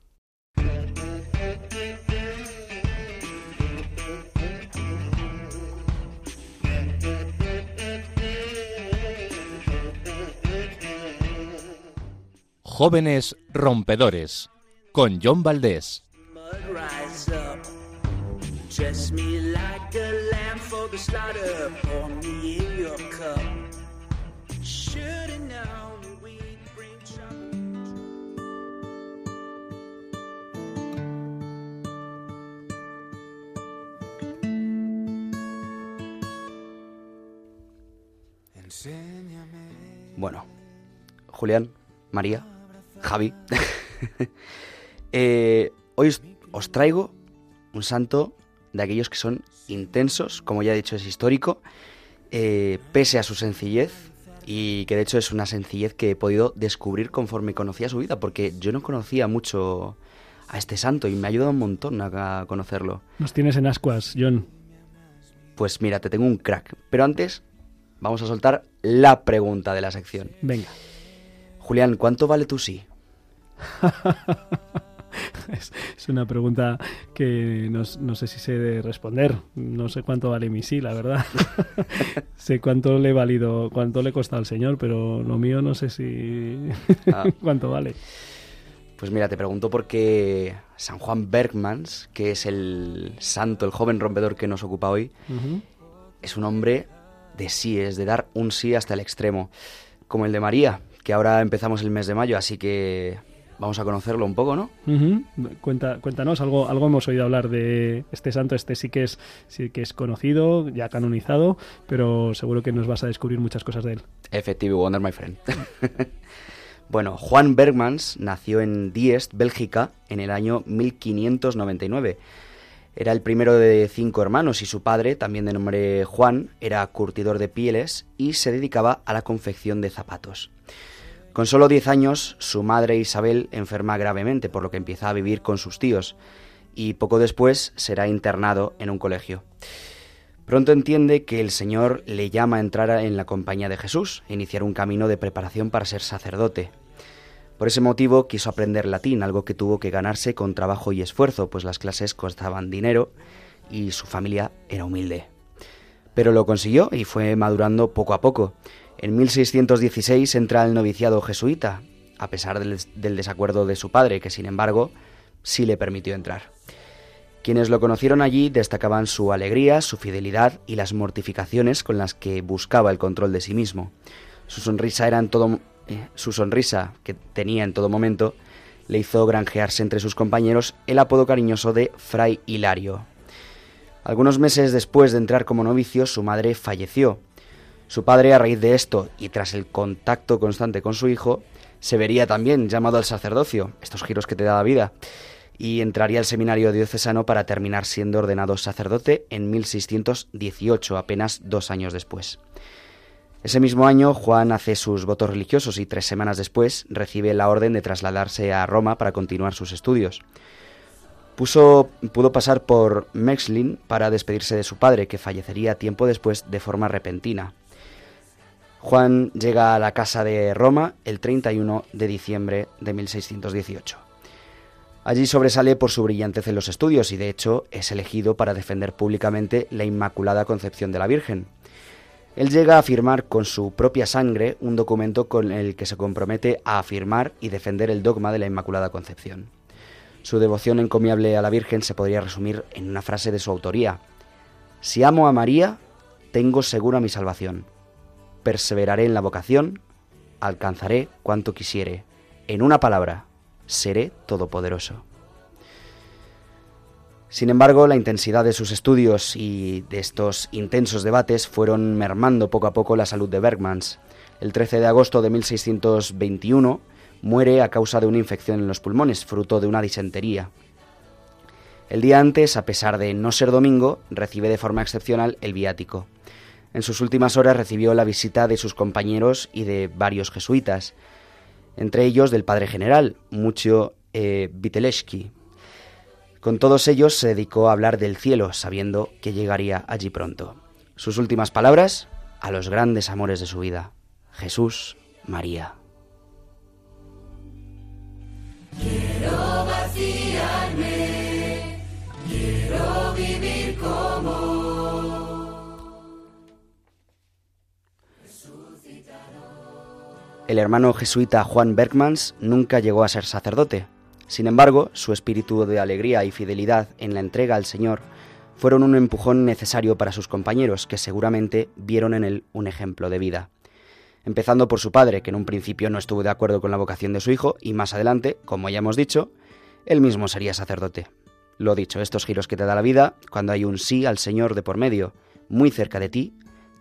Jóvenes rompedores con John Valdés. Rise up, dress me like a lamb for me in your cup. Bueno, Julián, María, Javi. eh, hoy os traigo un santo de aquellos que son intensos, como ya he dicho, es histórico, eh, pese a su sencillez, y que de hecho es una sencillez que he podido descubrir conforme conocía su vida, porque yo no conocía mucho a este santo y me ha ayudado un montón a, conocerlo. Nos tienes en ascuas, John. Pues mira, te tengo un crack. Pero antes, vamos a soltar la pregunta de la sección. Venga. Julián, ¿cuánto vale tu sí? es, es una pregunta que no, no sé si sé de responder. No sé cuánto vale mi sí, la verdad. sé cuánto le he valido, cuánto le he costado al señor, pero lo mío no sé si Ah. cuánto vale. Pues mira, te pregunto porque San Juan Bergmans, que es el santo, el joven rompedor que nos ocupa hoy, es un hombre de sí, es de dar un sí hasta el extremo, como el de María, que ahora empezamos el mes de mayo, así que vamos a conocerlo un poco, ¿no? Cuenta, cuéntanos, algo, algo hemos oído hablar de este santo, este sí que es sí que es conocido, ya canonizado, pero seguro que nos vas a descubrir muchas cosas de él. Effective Wonder, my friend. bueno, Juan Bergmans nació en Diest, Bélgica, en el año 1599. Era el primero de cinco hermanos y su padre, también de nombre Juan, era curtidor de pieles y se dedicaba a la confección de zapatos. Con solo 10 años, su madre Isabel enferma gravemente, por lo que empieza a vivir con sus tíos, y poco después será internado en un colegio. Pronto entiende que el Señor le llama a entrar en la compañía de Jesús e iniciar un camino de preparación para ser sacerdote. Por ese motivo quiso aprender latín, algo que tuvo que ganarse con trabajo y esfuerzo, pues las clases costaban dinero y su familia era humilde. Pero lo consiguió y fue madurando poco a poco. En 1616 entra al noviciado jesuita, a pesar del, desacuerdo de su padre, que sin embargo sí le permitió entrar. Quienes lo conocieron allí destacaban su alegría, su fidelidad y las mortificaciones con las que buscaba el control de sí mismo. Su sonrisa era en todo eh, su sonrisa que tenía en todo momento le hizo granjearse entre sus compañeros el apodo cariñoso de Fray Hilario. Algunos meses después de entrar como novicio, su madre falleció. Su padre, a raíz de esto y tras el contacto constante con su hijo, se vería también llamado al sacerdocio, estos giros que te da la vida, y entraría al seminario diocesano para terminar siendo ordenado sacerdote en 1618, apenas dos años después. Ese mismo año, Juan hace sus votos religiosos y tres semanas después recibe la orden de trasladarse a Roma para continuar sus estudios. Puso, pudo pasar por Mexlin para despedirse de su padre, que fallecería tiempo después de forma repentina. Juan llega a la casa de Roma el 31 de diciembre de 1618. Allí sobresale por su brillantez en los estudios y de hecho es elegido para defender públicamente la Inmaculada Concepción de la Virgen. Él llega a firmar con su propia sangre un documento con el que se compromete a afirmar y defender el dogma de la Inmaculada Concepción. Su devoción encomiable a la Virgen se podría resumir en una frase de su autoría. Si amo a María, tengo segura mi salvación. Perseveraré en la vocación, alcanzaré cuanto quisiere. En una palabra, seré todopoderoso. Sin embargo, la intensidad de sus estudios y de estos intensos debates fueron mermando poco a poco la salud de Bergmans. El 13 de agosto de 1621 muere a causa de una infección en los pulmones, fruto de una disentería. El día antes, a pesar de no ser domingo, recibe de forma excepcional el viático. En sus últimas horas recibió la visita de sus compañeros y de varios jesuitas, entre ellos del padre general, Mucho eh, Vitelewski. Con todos ellos se dedicó a hablar del cielo, sabiendo que llegaría allí pronto. Sus últimas palabras, a los grandes amores de su vida, Jesús, María. Quiero vaciarme, quiero vivir como El hermano jesuita Juan Bergmans nunca llegó a ser sacerdote. Sin embargo, su espíritu de alegría y fidelidad en la entrega al Señor fueron un empujón necesario para sus compañeros, que seguramente vieron en él un ejemplo de vida. Empezando por su padre, que en un principio no estuvo de acuerdo con la vocación de su hijo, y más adelante, como ya hemos dicho, él mismo sería sacerdote. Lo dicho, estos giros que te da la vida, cuando hay un sí al Señor de por medio, muy cerca de ti,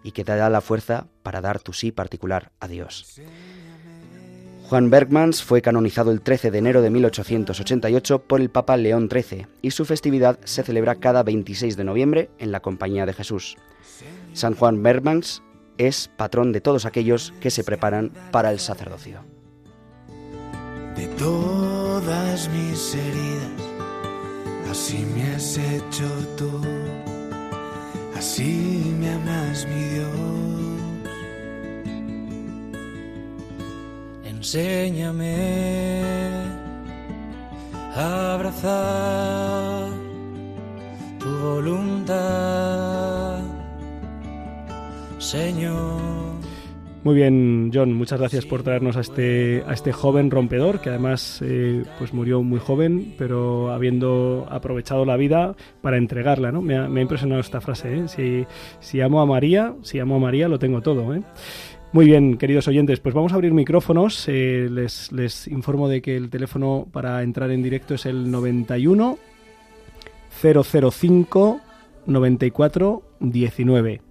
y que te da la fuerza para dar tu sí particular a Dios. Juan Bergmans fue canonizado el 13 de enero de 1888 por el Papa León XIII y su festividad se celebra cada 26 de noviembre en la Compañía de Jesús. San Juan Bergmans es patrón de todos aquellos que se preparan para el sacerdocio. de todas mis heridas. Así me has hecho tú, así me amas, mi Dios. Enséñame a abrazar tu voluntad, Señor. Muy bien, John, muchas gracias por traernos a este, a este joven rompedor, que además eh, pues murió muy joven, pero habiendo aprovechado la vida para entregarla, ¿no? Me ha, impresionado esta frase, ¿eh? Si, si amo a María, si amo a María, lo tengo todo, ¿eh? Muy bien, queridos oyentes, pues vamos a abrir micrófonos. Eh, les, les informo de que el teléfono para entrar en directo es el 91 005 94 19.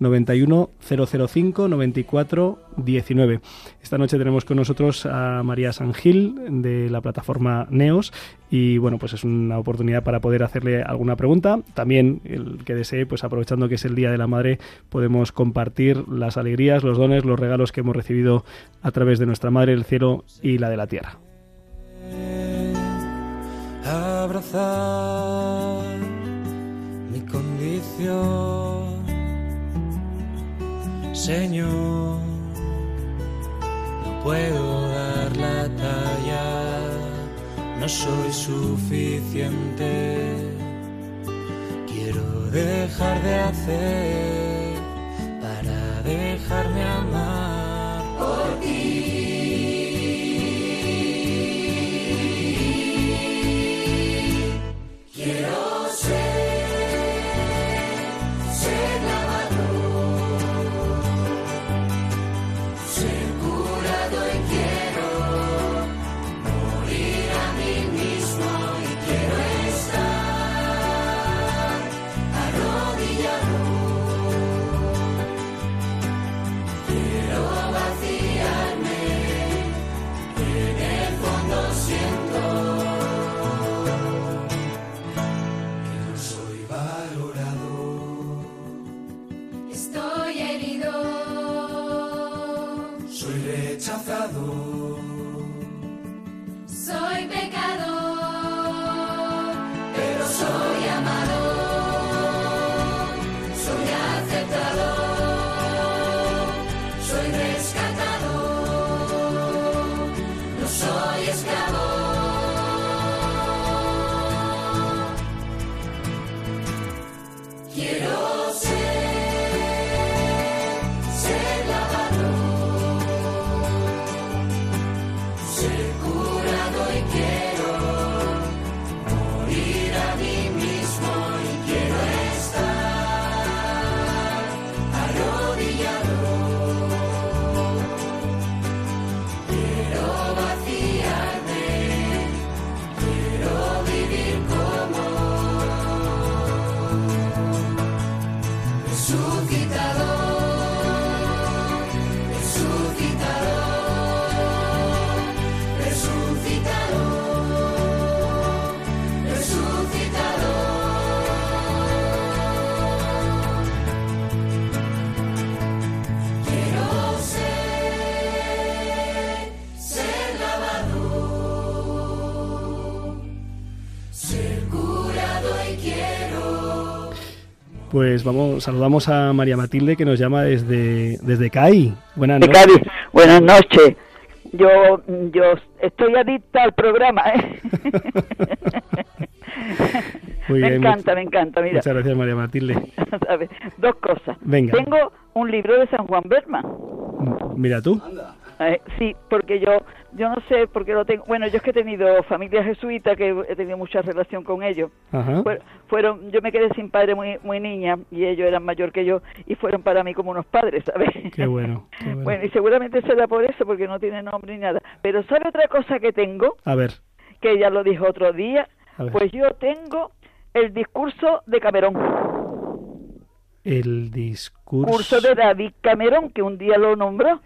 91 005 94 19. Esta noche tenemos con nosotros a María Sangil de la plataforma Neos y bueno, pues es una oportunidad para poder hacerle alguna pregunta. También el que desee, pues aprovechando que es el Día de la Madre, podemos compartir las alegrías, los dones, los regalos que hemos recibido a través de nuestra Madre del Cielo y la de la Tierra. abrazar mi condición, Señor. No puedo dar la talla, no soy suficiente. Quiero dejar de hacer para dejarme amar Pues vamos, saludamos a María Matilde que nos llama desde, desde CAI. Buenas noches. Cádiz. Buenas noches. Yo, yo estoy adicta al programa, ¿eh? Muy me bien, encanta, much- me encanta. Mira, Muchas gracias María Matilde. dos cosas. Venga. Tengo un libro de San Juan Berman. Mira tú. Eh, sí, porque yo, yo no sé por qué lo tengo. Bueno, yo es que he tenido familia jesuita, que he tenido mucha relación con ellos. Ajá. Fueron, yo me quedé sin padre muy, muy niña y ellos eran mayor que yo y fueron para mí como unos padres, ¿sabes? Qué bueno. qué bueno. Bueno, y seguramente será por eso, porque no tiene nombre ni nada. Pero ¿sabe otra cosa que tengo? A ver. Que ella lo dijo otro día. Pues yo tengo el discurso de Camerón. El discurso... Curso de David Cameron, que un día lo nombró.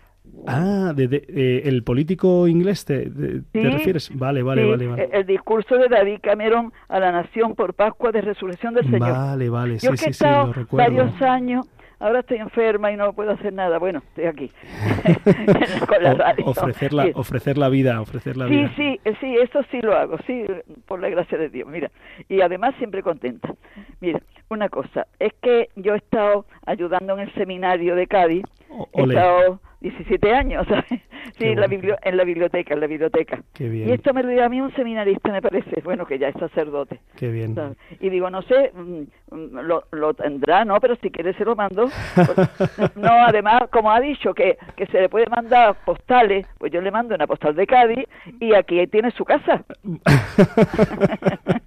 Ah, de, de- eh, el político inglés, ¿te, de- te Sí, refieres? Vale, vale, Sí, vale. Vale, El, discurso de David Cameron a la nación por Pascua de Resurrección del Señor. vale, vale, sí, Yo que sí, he sí, estado lo varios años, ahora estoy enferma y no puedo hacer nada. Bueno, estoy aquí con la O- radio. ofrecer, la, Sí. ofrecer la vida, ofrecer la Sí, vida. sí, eh, sí, eso sí lo hago, sí, por la gracia de Dios, mira. Y además siempre contenta. Mira, una cosa, es que yo he estado ayudando en el seminario de Cádiz, he ole. estado 17 años, ¿sabes? Sí, en la, en biblioteca, en la biblioteca. Qué bien. Y esto me lo dio a mí un seminarista, me parece, bueno, que ya es sacerdote. Qué bien. ¿sabes? Y digo, no sé, mm, mm, lo, lo tendrá, ¿no? Pero si quiere se lo mando. Pues, no, además, como ha dicho que, que se le puede mandar postales, pues yo le mando una postal de Cádiz y aquí tiene su casa.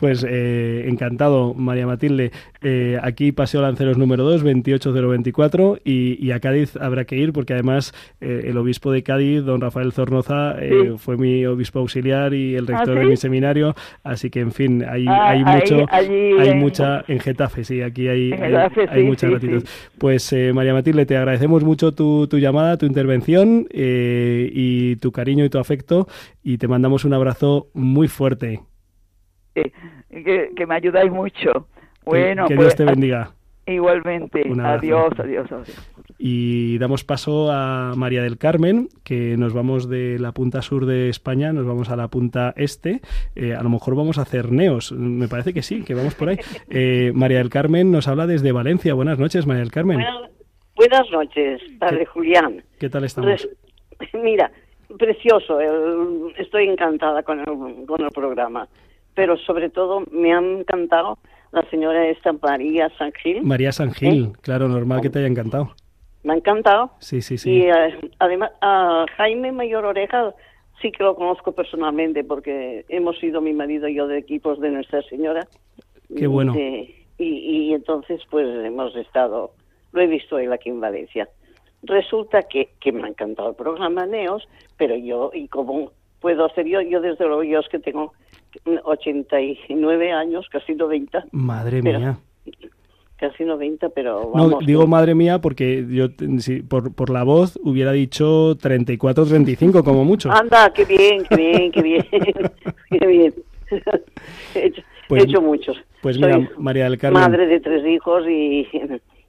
Pues eh, encantado, María Matilde. Eh, aquí Paseo Lanceros número 2, 28024, y, y a Cádiz habrá que ir porque además eh, el obispo de Cádiz, don Rafael Zornoza, eh, Sí. fue mi obispo auxiliar y el ¿Ah, rector de mi seminario, así que en fin, hay, Ah, hay ahí- mucho, allí hay en- mucha en Getafe, sí, aquí hay, hay, hay mucha gratitud. Pues eh, María Matilde, te agradecemos mucho tu, tu llamada, tu intervención y tu cariño y tu afecto y te mandamos un abrazo muy fuerte. que, me ayudáis mucho. Bueno, que pues, Dios te bendiga. Igualmente. Adiós, adiós, adiós. Y damos paso a María del Carmen, que nos vamos de la punta sur de España, nos vamos a la punta este. Eh, a lo mejor vamos a hacer neos, me parece que sí, que vamos por ahí. Eh, María del Carmen nos habla desde Valencia. Buenas noches, María del Carmen. Buenas, buenas noches, padre Julián. ¿Qué tal estamos? Res- mira, precioso, el- estoy encantada con el, con el programa, pero sobre todo me ha encantado la señora esta María San Gil. María San Gil, claro, normal que te haya encantado. Me ha encantado. Sí, sí, sí. Y eh, además, a Jaime Mayor Oreja sí que lo conozco personalmente porque hemos sido mi marido y yo de equipos de Nuestra Señora. Qué bueno. De- y, y entonces, pues hemos estado, lo he visto él aquí en Valencia. Resulta que, que me ha encantado el programa Neos, pero yo, y como puedo hacer yo, yo desde luego, yo es que tengo 89 años, casi 90, Madre Pero- mía. Casi 90, pero No, vamos. digo madre mía porque yo si, por, por la voz hubiera dicho 34, 35 como mucho. Anda, qué bien, qué bien, qué bien, qué bien. he, hecho, Pues- he hecho muchos. Pues Soy mira, María del Carmen. Madre de tres hijos y,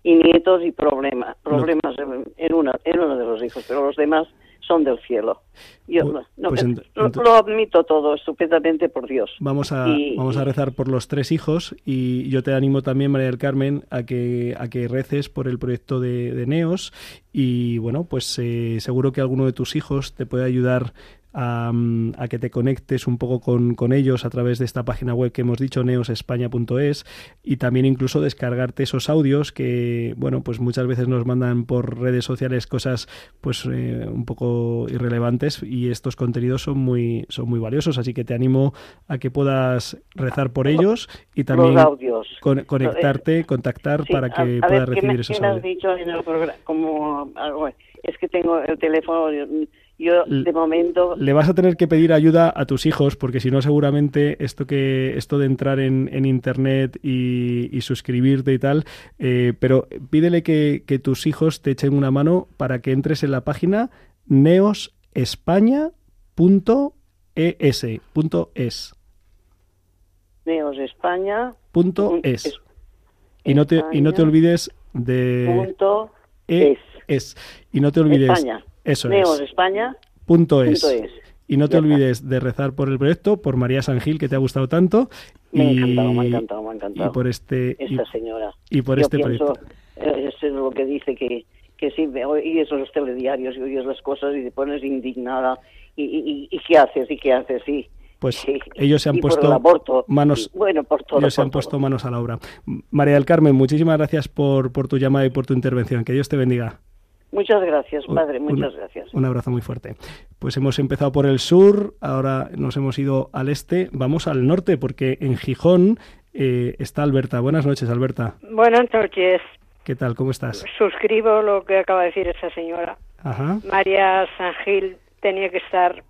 y nietos y problemas, problemas en, en una, en uno de los hijos, pero los demás son del cielo. Yo no- pues ent- lo, admito todo estupendamente por Dios. Vamos a, Y- vamos a rezar por los tres hijos y yo te animo también, María del Carmen, a que, a que reces por el proyecto de, de Neos y bueno, pues eh, seguro que alguno de tus hijos te puede ayudar a, a que te conectes un poco con, con ellos a través de esta página web que hemos dicho, neosespaña.es y también incluso descargarte esos audios que, bueno, pues muchas veces nos mandan por redes sociales cosas pues eh, un poco irrelevantes y estos contenidos son muy, son muy valiosos, así que te animo a que puedas rezar por ellos y también audios. con- conectarte, contactar Sí, para que a puedas ¿qué recibir me, esos qué me has audios. dicho en el programa? Como, algo, es que tengo el teléfono, yo de momento... Le vas a tener que pedir ayuda a tus hijos porque si no seguramente esto que esto de entrar en, en internet y, y suscribirte y tal, eh, pero pídele que, que tus hijos te echen una mano para que entres en la página neosespaña.es punto es Neos España. punto Un- es es- y no te y no te olvides de punto e- es. es y no te olvides España. Eso Neos es España. punto es. punto es. Y no te olvides de rezar por el proyecto, por María Sangil, que te ha gustado tanto. Me ha y, encantado, me ha encantado, me ha encantado. y por este y, Esta señora. y por Yo este pienso, proyecto. eh, eso es lo que dice que, que sí, oyes los telediarios y oyes las cosas y te pones indignada. ¿Y, y, y qué haces? ¿Y qué haces? Sí. Pues sí. ellos se han puesto aborto. manos Bueno, por todo. ellos se han todo. puesto manos a la obra. María del Carmen, muchísimas gracias por, por tu llamada y por tu intervención. Que Dios te bendiga. Muchas gracias, Un- padre, muchas un- gracias. Un abrazo muy fuerte. Pues hemos empezado por el sur, ahora nos hemos ido al este, vamos al norte, porque en Gijón eh, está Alberta. Buenas noches, Alberta. Buenas noches. ¿Qué tal? ¿Cómo estás? Suscribo lo que acaba de decir esa señora. Ajá. María San Gil tenía que estar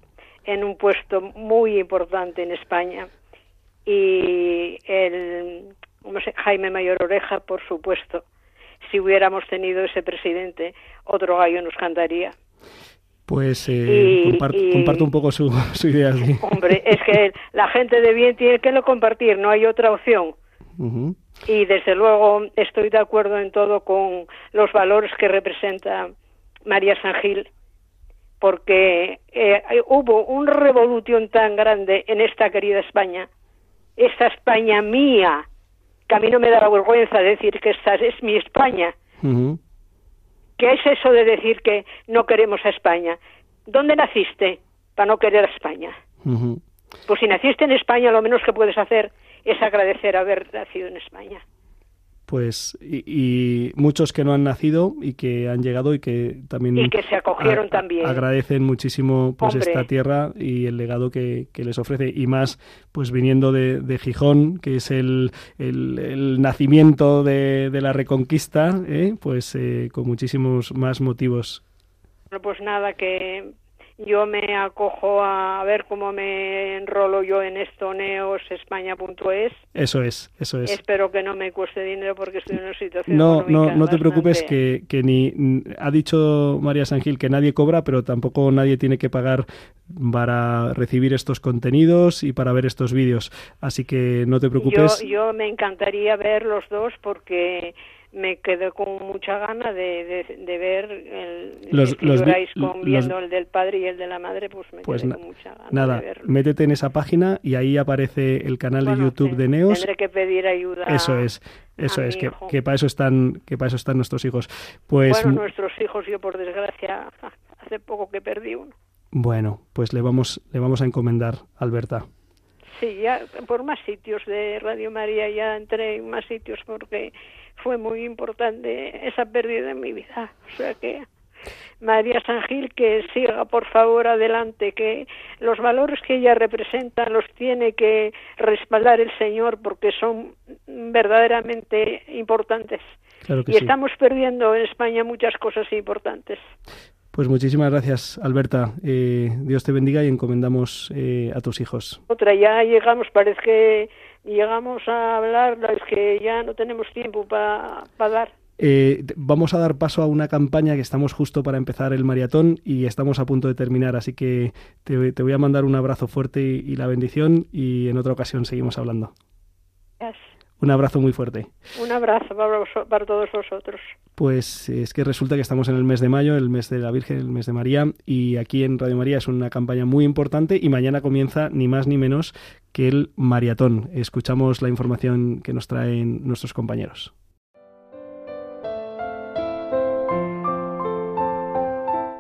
en un puesto muy importante en España y el ¿cómo se- Jaime Mayor Oreja, por supuesto, si hubiéramos tenido ese presidente, otro gallo nos cantaría. Pues eh, Y- compar- y- comparto un poco su, su idea. sí. Hombre, es que la gente de bien tiene que lo compartir, no hay otra opción. Y desde luego estoy de acuerdo en todo con los valores que representa María San Gil, porque eh, hubo una revolución tan grande en esta querida España, esta España mía, que a mí no me da vergüenza decir que esta es mi España. ¿Qué es eso de decir que no queremos a España? ¿Dónde naciste para no querer a España? Pues si naciste en España, lo menos que puedes hacer es agradecer haber nacido en España. Pues y, y muchos que no han nacido y que han llegado y que también Y que se acogieron a- también. agradecen muchísimo pues Hombre. esta tierra y el legado que, que les ofrece y más pues viniendo de, de Gijón que es el, el- el nacimiento de, de la Reconquista ¿eh? pues eh, con muchísimos más motivos Bueno, pues nada, que yo me acojo a ver cómo me enrolo yo en esto, neosespaña.es. eso es eso es Espero que no me cueste dinero porque estoy en una situación No, no, no te preocupes que, que ni ha dicho María Sangil que nadie cobra, pero tampoco nadie tiene que pagar para recibir estos contenidos y para ver estos vídeos. Así que no te preocupes. Yo, yo me encantaría ver los dos porque me quedé con mucha gana de, de, de ver el, Los- que los vi- el del padre y el de la madre, pues me Pues quedé con mucha gana nada, de verlo. métete en esa página y ahí aparece el canal de YouTube de Neos. Tendré que pedir ayuda. Eso es, eso es, que, que para eso están, que para eso están nuestros hijos. Pues bueno, nuestros hijos, yo por desgracia, hace poco que perdí uno. bueno, pues le vamos, le vamos a encomendar, Alberta. Sí, ya por más sitios de Radio María ya entré en más sitios porque fue muy importante esa pérdida en mi vida. O sea que María San Gil que siga por favor adelante, que los valores que ella representa los tiene que respaldar el Señor porque son verdaderamente importantes. Claro que y sí. estamos perdiendo en España muchas cosas importantes. Pues muchísimas gracias, Alberta. Eh, Dios te bendiga y encomendamos eh, a tus hijos. Otra, ya llegamos, parece que llegamos a hablar, es que ya no tenemos tiempo para dar. Eh, vamos a dar paso a una campaña que estamos justo para empezar el maratón y estamos a punto de terminar, así que te, te voy a mandar un abrazo fuerte y, y la bendición y en otra ocasión seguimos hablando. Un abrazo muy fuerte. Un abrazo para, vos- para todos vosotros. Pues es que resulta que estamos en el mes de mayo, el mes de la Virgen, el mes de María, y aquí en Radio María es una campaña muy importante y mañana comienza ni más ni menos que el maratón. Escuchamos la información que nos traen nuestros compañeros.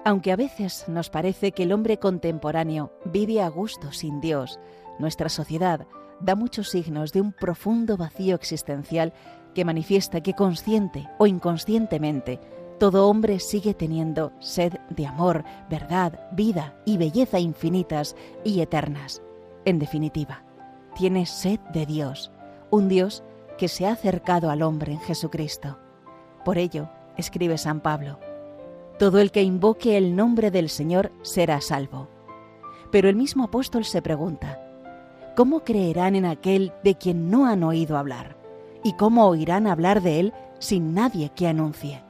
Aunque a veces nos parece que el hombre contemporáneo vive a gusto sin Dios, nuestra sociedad da muchos signos de un profundo vacío existencial que manifiesta que consciente o inconscientemente todo hombre sigue teniendo sed de amor, verdad, vida y belleza infinitas y eternas. En definitiva, tiene sed de Dios, un Dios que se ha acercado al hombre en Jesucristo. Por ello, escribe San Pablo, todo el que invoque el nombre del Señor será salvo. Pero el mismo apóstol se pregunta, ¿cómo creerán en aquel de quien no han oído hablar? ¿Y cómo oirán hablar de él sin nadie que anuncie?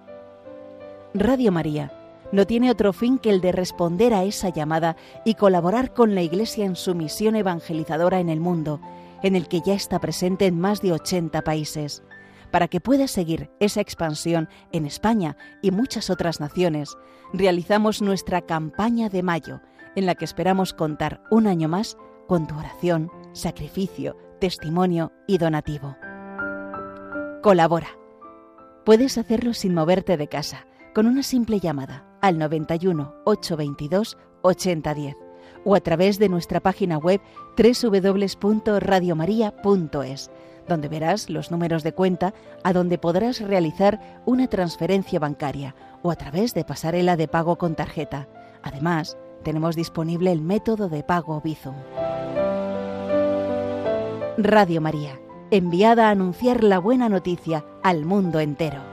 Radio María no tiene otro fin que el de responder a esa llamada y colaborar con la Iglesia en su misión evangelizadora en el mundo, en el que ya está presente en más de 80 países. Para que pueda seguir esa expansión en España y muchas otras naciones, realizamos nuestra campaña de mayo, en la que esperamos contar un año más con tu oración, sacrificio, testimonio y donativo. Colabora. Puedes hacerlo sin moverte de casa, con una simple llamada al 91 822 8010 o a través de nuestra página web www.radiomaria.es, donde verás los números de cuenta a donde podrás realizar una transferencia bancaria o a través de pasarela de pago con tarjeta. Además, tenemos disponible el método de pago Bizum. Radio María, enviada a anunciar la buena noticia al mundo entero.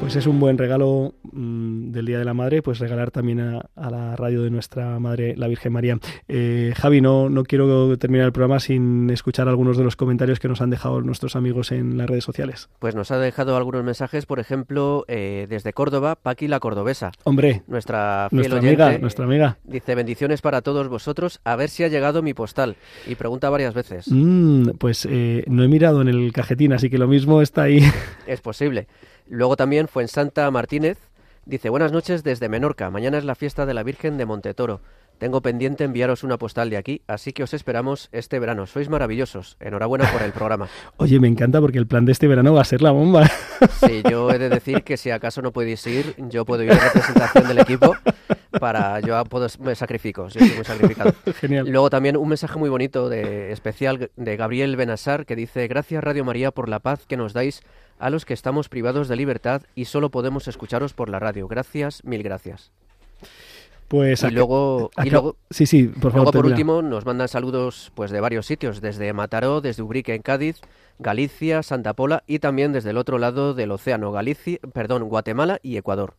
Pues es un buen regalo mm, del Día de la Madre, pues regalar también a, a la radio de nuestra Madre, la Virgen María. Eh, Javi, no, no quiero terminar el programa sin escuchar algunos de los comentarios que nos han dejado nuestros amigos en las redes sociales. Pues nos ha dejado algunos mensajes, por ejemplo, eh, desde Córdoba, Paqui la Cordobesa. Hombre, nuestra fiel nuestra oyente, amiga, nuestra amiga. Dice bendiciones para todos vosotros, a ver si ha llegado mi postal. Y pregunta varias veces. Mm, pues eh, no he mirado en el cajetín, así que lo mismo está ahí. Es posible. Luego también fue en Santa Martínez. Dice, buenas noches desde Menorca. Mañana es la fiesta de la Virgen de Montetoro. Tengo pendiente enviaros una postal de aquí, así que os esperamos este verano. Sois maravillosos. Enhorabuena por el programa. Oye, me encanta porque el plan de este verano va a ser la bomba. Sí, yo he de decir que si acaso no podéis ir, yo puedo ir en representación del equipo para yo puedo, me sacrifico, yo soy muy sacrificado. Genial. Luego también un mensaje muy bonito de especial de Gabriel Benassar que dice gracias Radio María por la paz que nos dais a los que estamos privados de libertad y solo podemos escucharos por la radio. Gracias, mil gracias. Pues y acá- luego, y luego, sí, sí, por favor. luego, por último nos mandan saludos pues de varios sitios, desde Mataró, desde Ubrique en Cádiz, Galicia, Santa Pola y también desde el otro lado del océano, Galicia, perdón, Guatemala y Ecuador.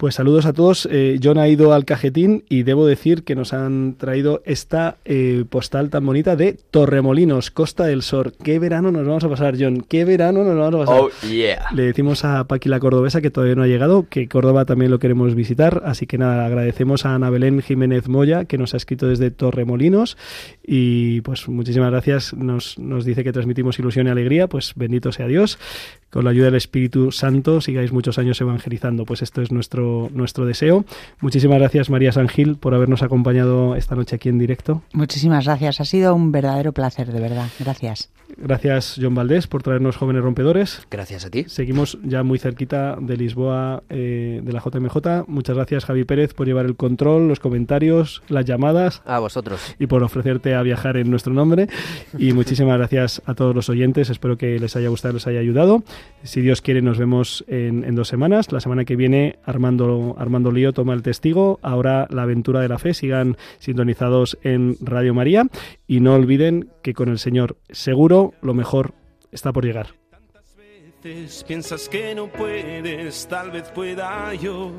Pues saludos a todos. Eh, John ha ido al cajetín y debo decir que nos han traído esta eh, postal tan bonita de Torremolinos, Costa del Sol. ¿Qué verano nos vamos a pasar, John? ¿Qué verano nos vamos a pasar? Oh, yeah. Le decimos a Paqui la Cordobesa que todavía no ha llegado, que Córdoba también lo queremos visitar, así que nada, agradecemos a Ana Belén Jiménez Moya que nos ha escrito desde Torremolinos y pues muchísimas gracias, nos, nos dice que transmitimos ilusión y alegría, pues bendito sea Dios, con la ayuda del Espíritu Santo sigáis muchos años evangelizando, pues esto es nuestro, nuestro deseo. Muchísimas gracias María San Gil por habernos acompañado esta noche aquí en directo. Muchísimas gracias, ha sido un verdadero placer, de verdad. Gracias. Gracias John Valdés por traernos jóvenes rompedores. Gracias a ti. Seguimos ya muy cerquita de Lisboa, eh, de la JMJ. Muchas gracias, Javi Pérez, por llevar el control, los comentarios, las llamadas. A vosotros. Y por ofrecerte a viajar en nuestro nombre. Y muchísimas gracias a todos los oyentes. Espero que les haya gustado, les haya ayudado. Si Dios quiere, nos vemos en, en dos semanas. La semana que viene, Armando, Armando Lío toma el testigo. Ahora, la aventura de la fe. Sigan sintonizados en Radio María. Y no olviden que con el Señor seguro lo mejor está por llegar. veces piensas que no puedes, tal vez pueda yo.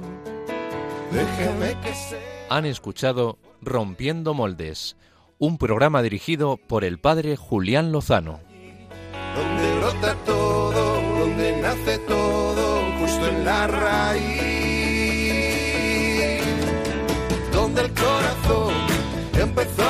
Déjame que sea. Han escuchado Rompiendo Moldes, un programa dirigido por el padre Julián Lozano. donde brota todo, nace todo, justo en la raíz, donde el corazón empezó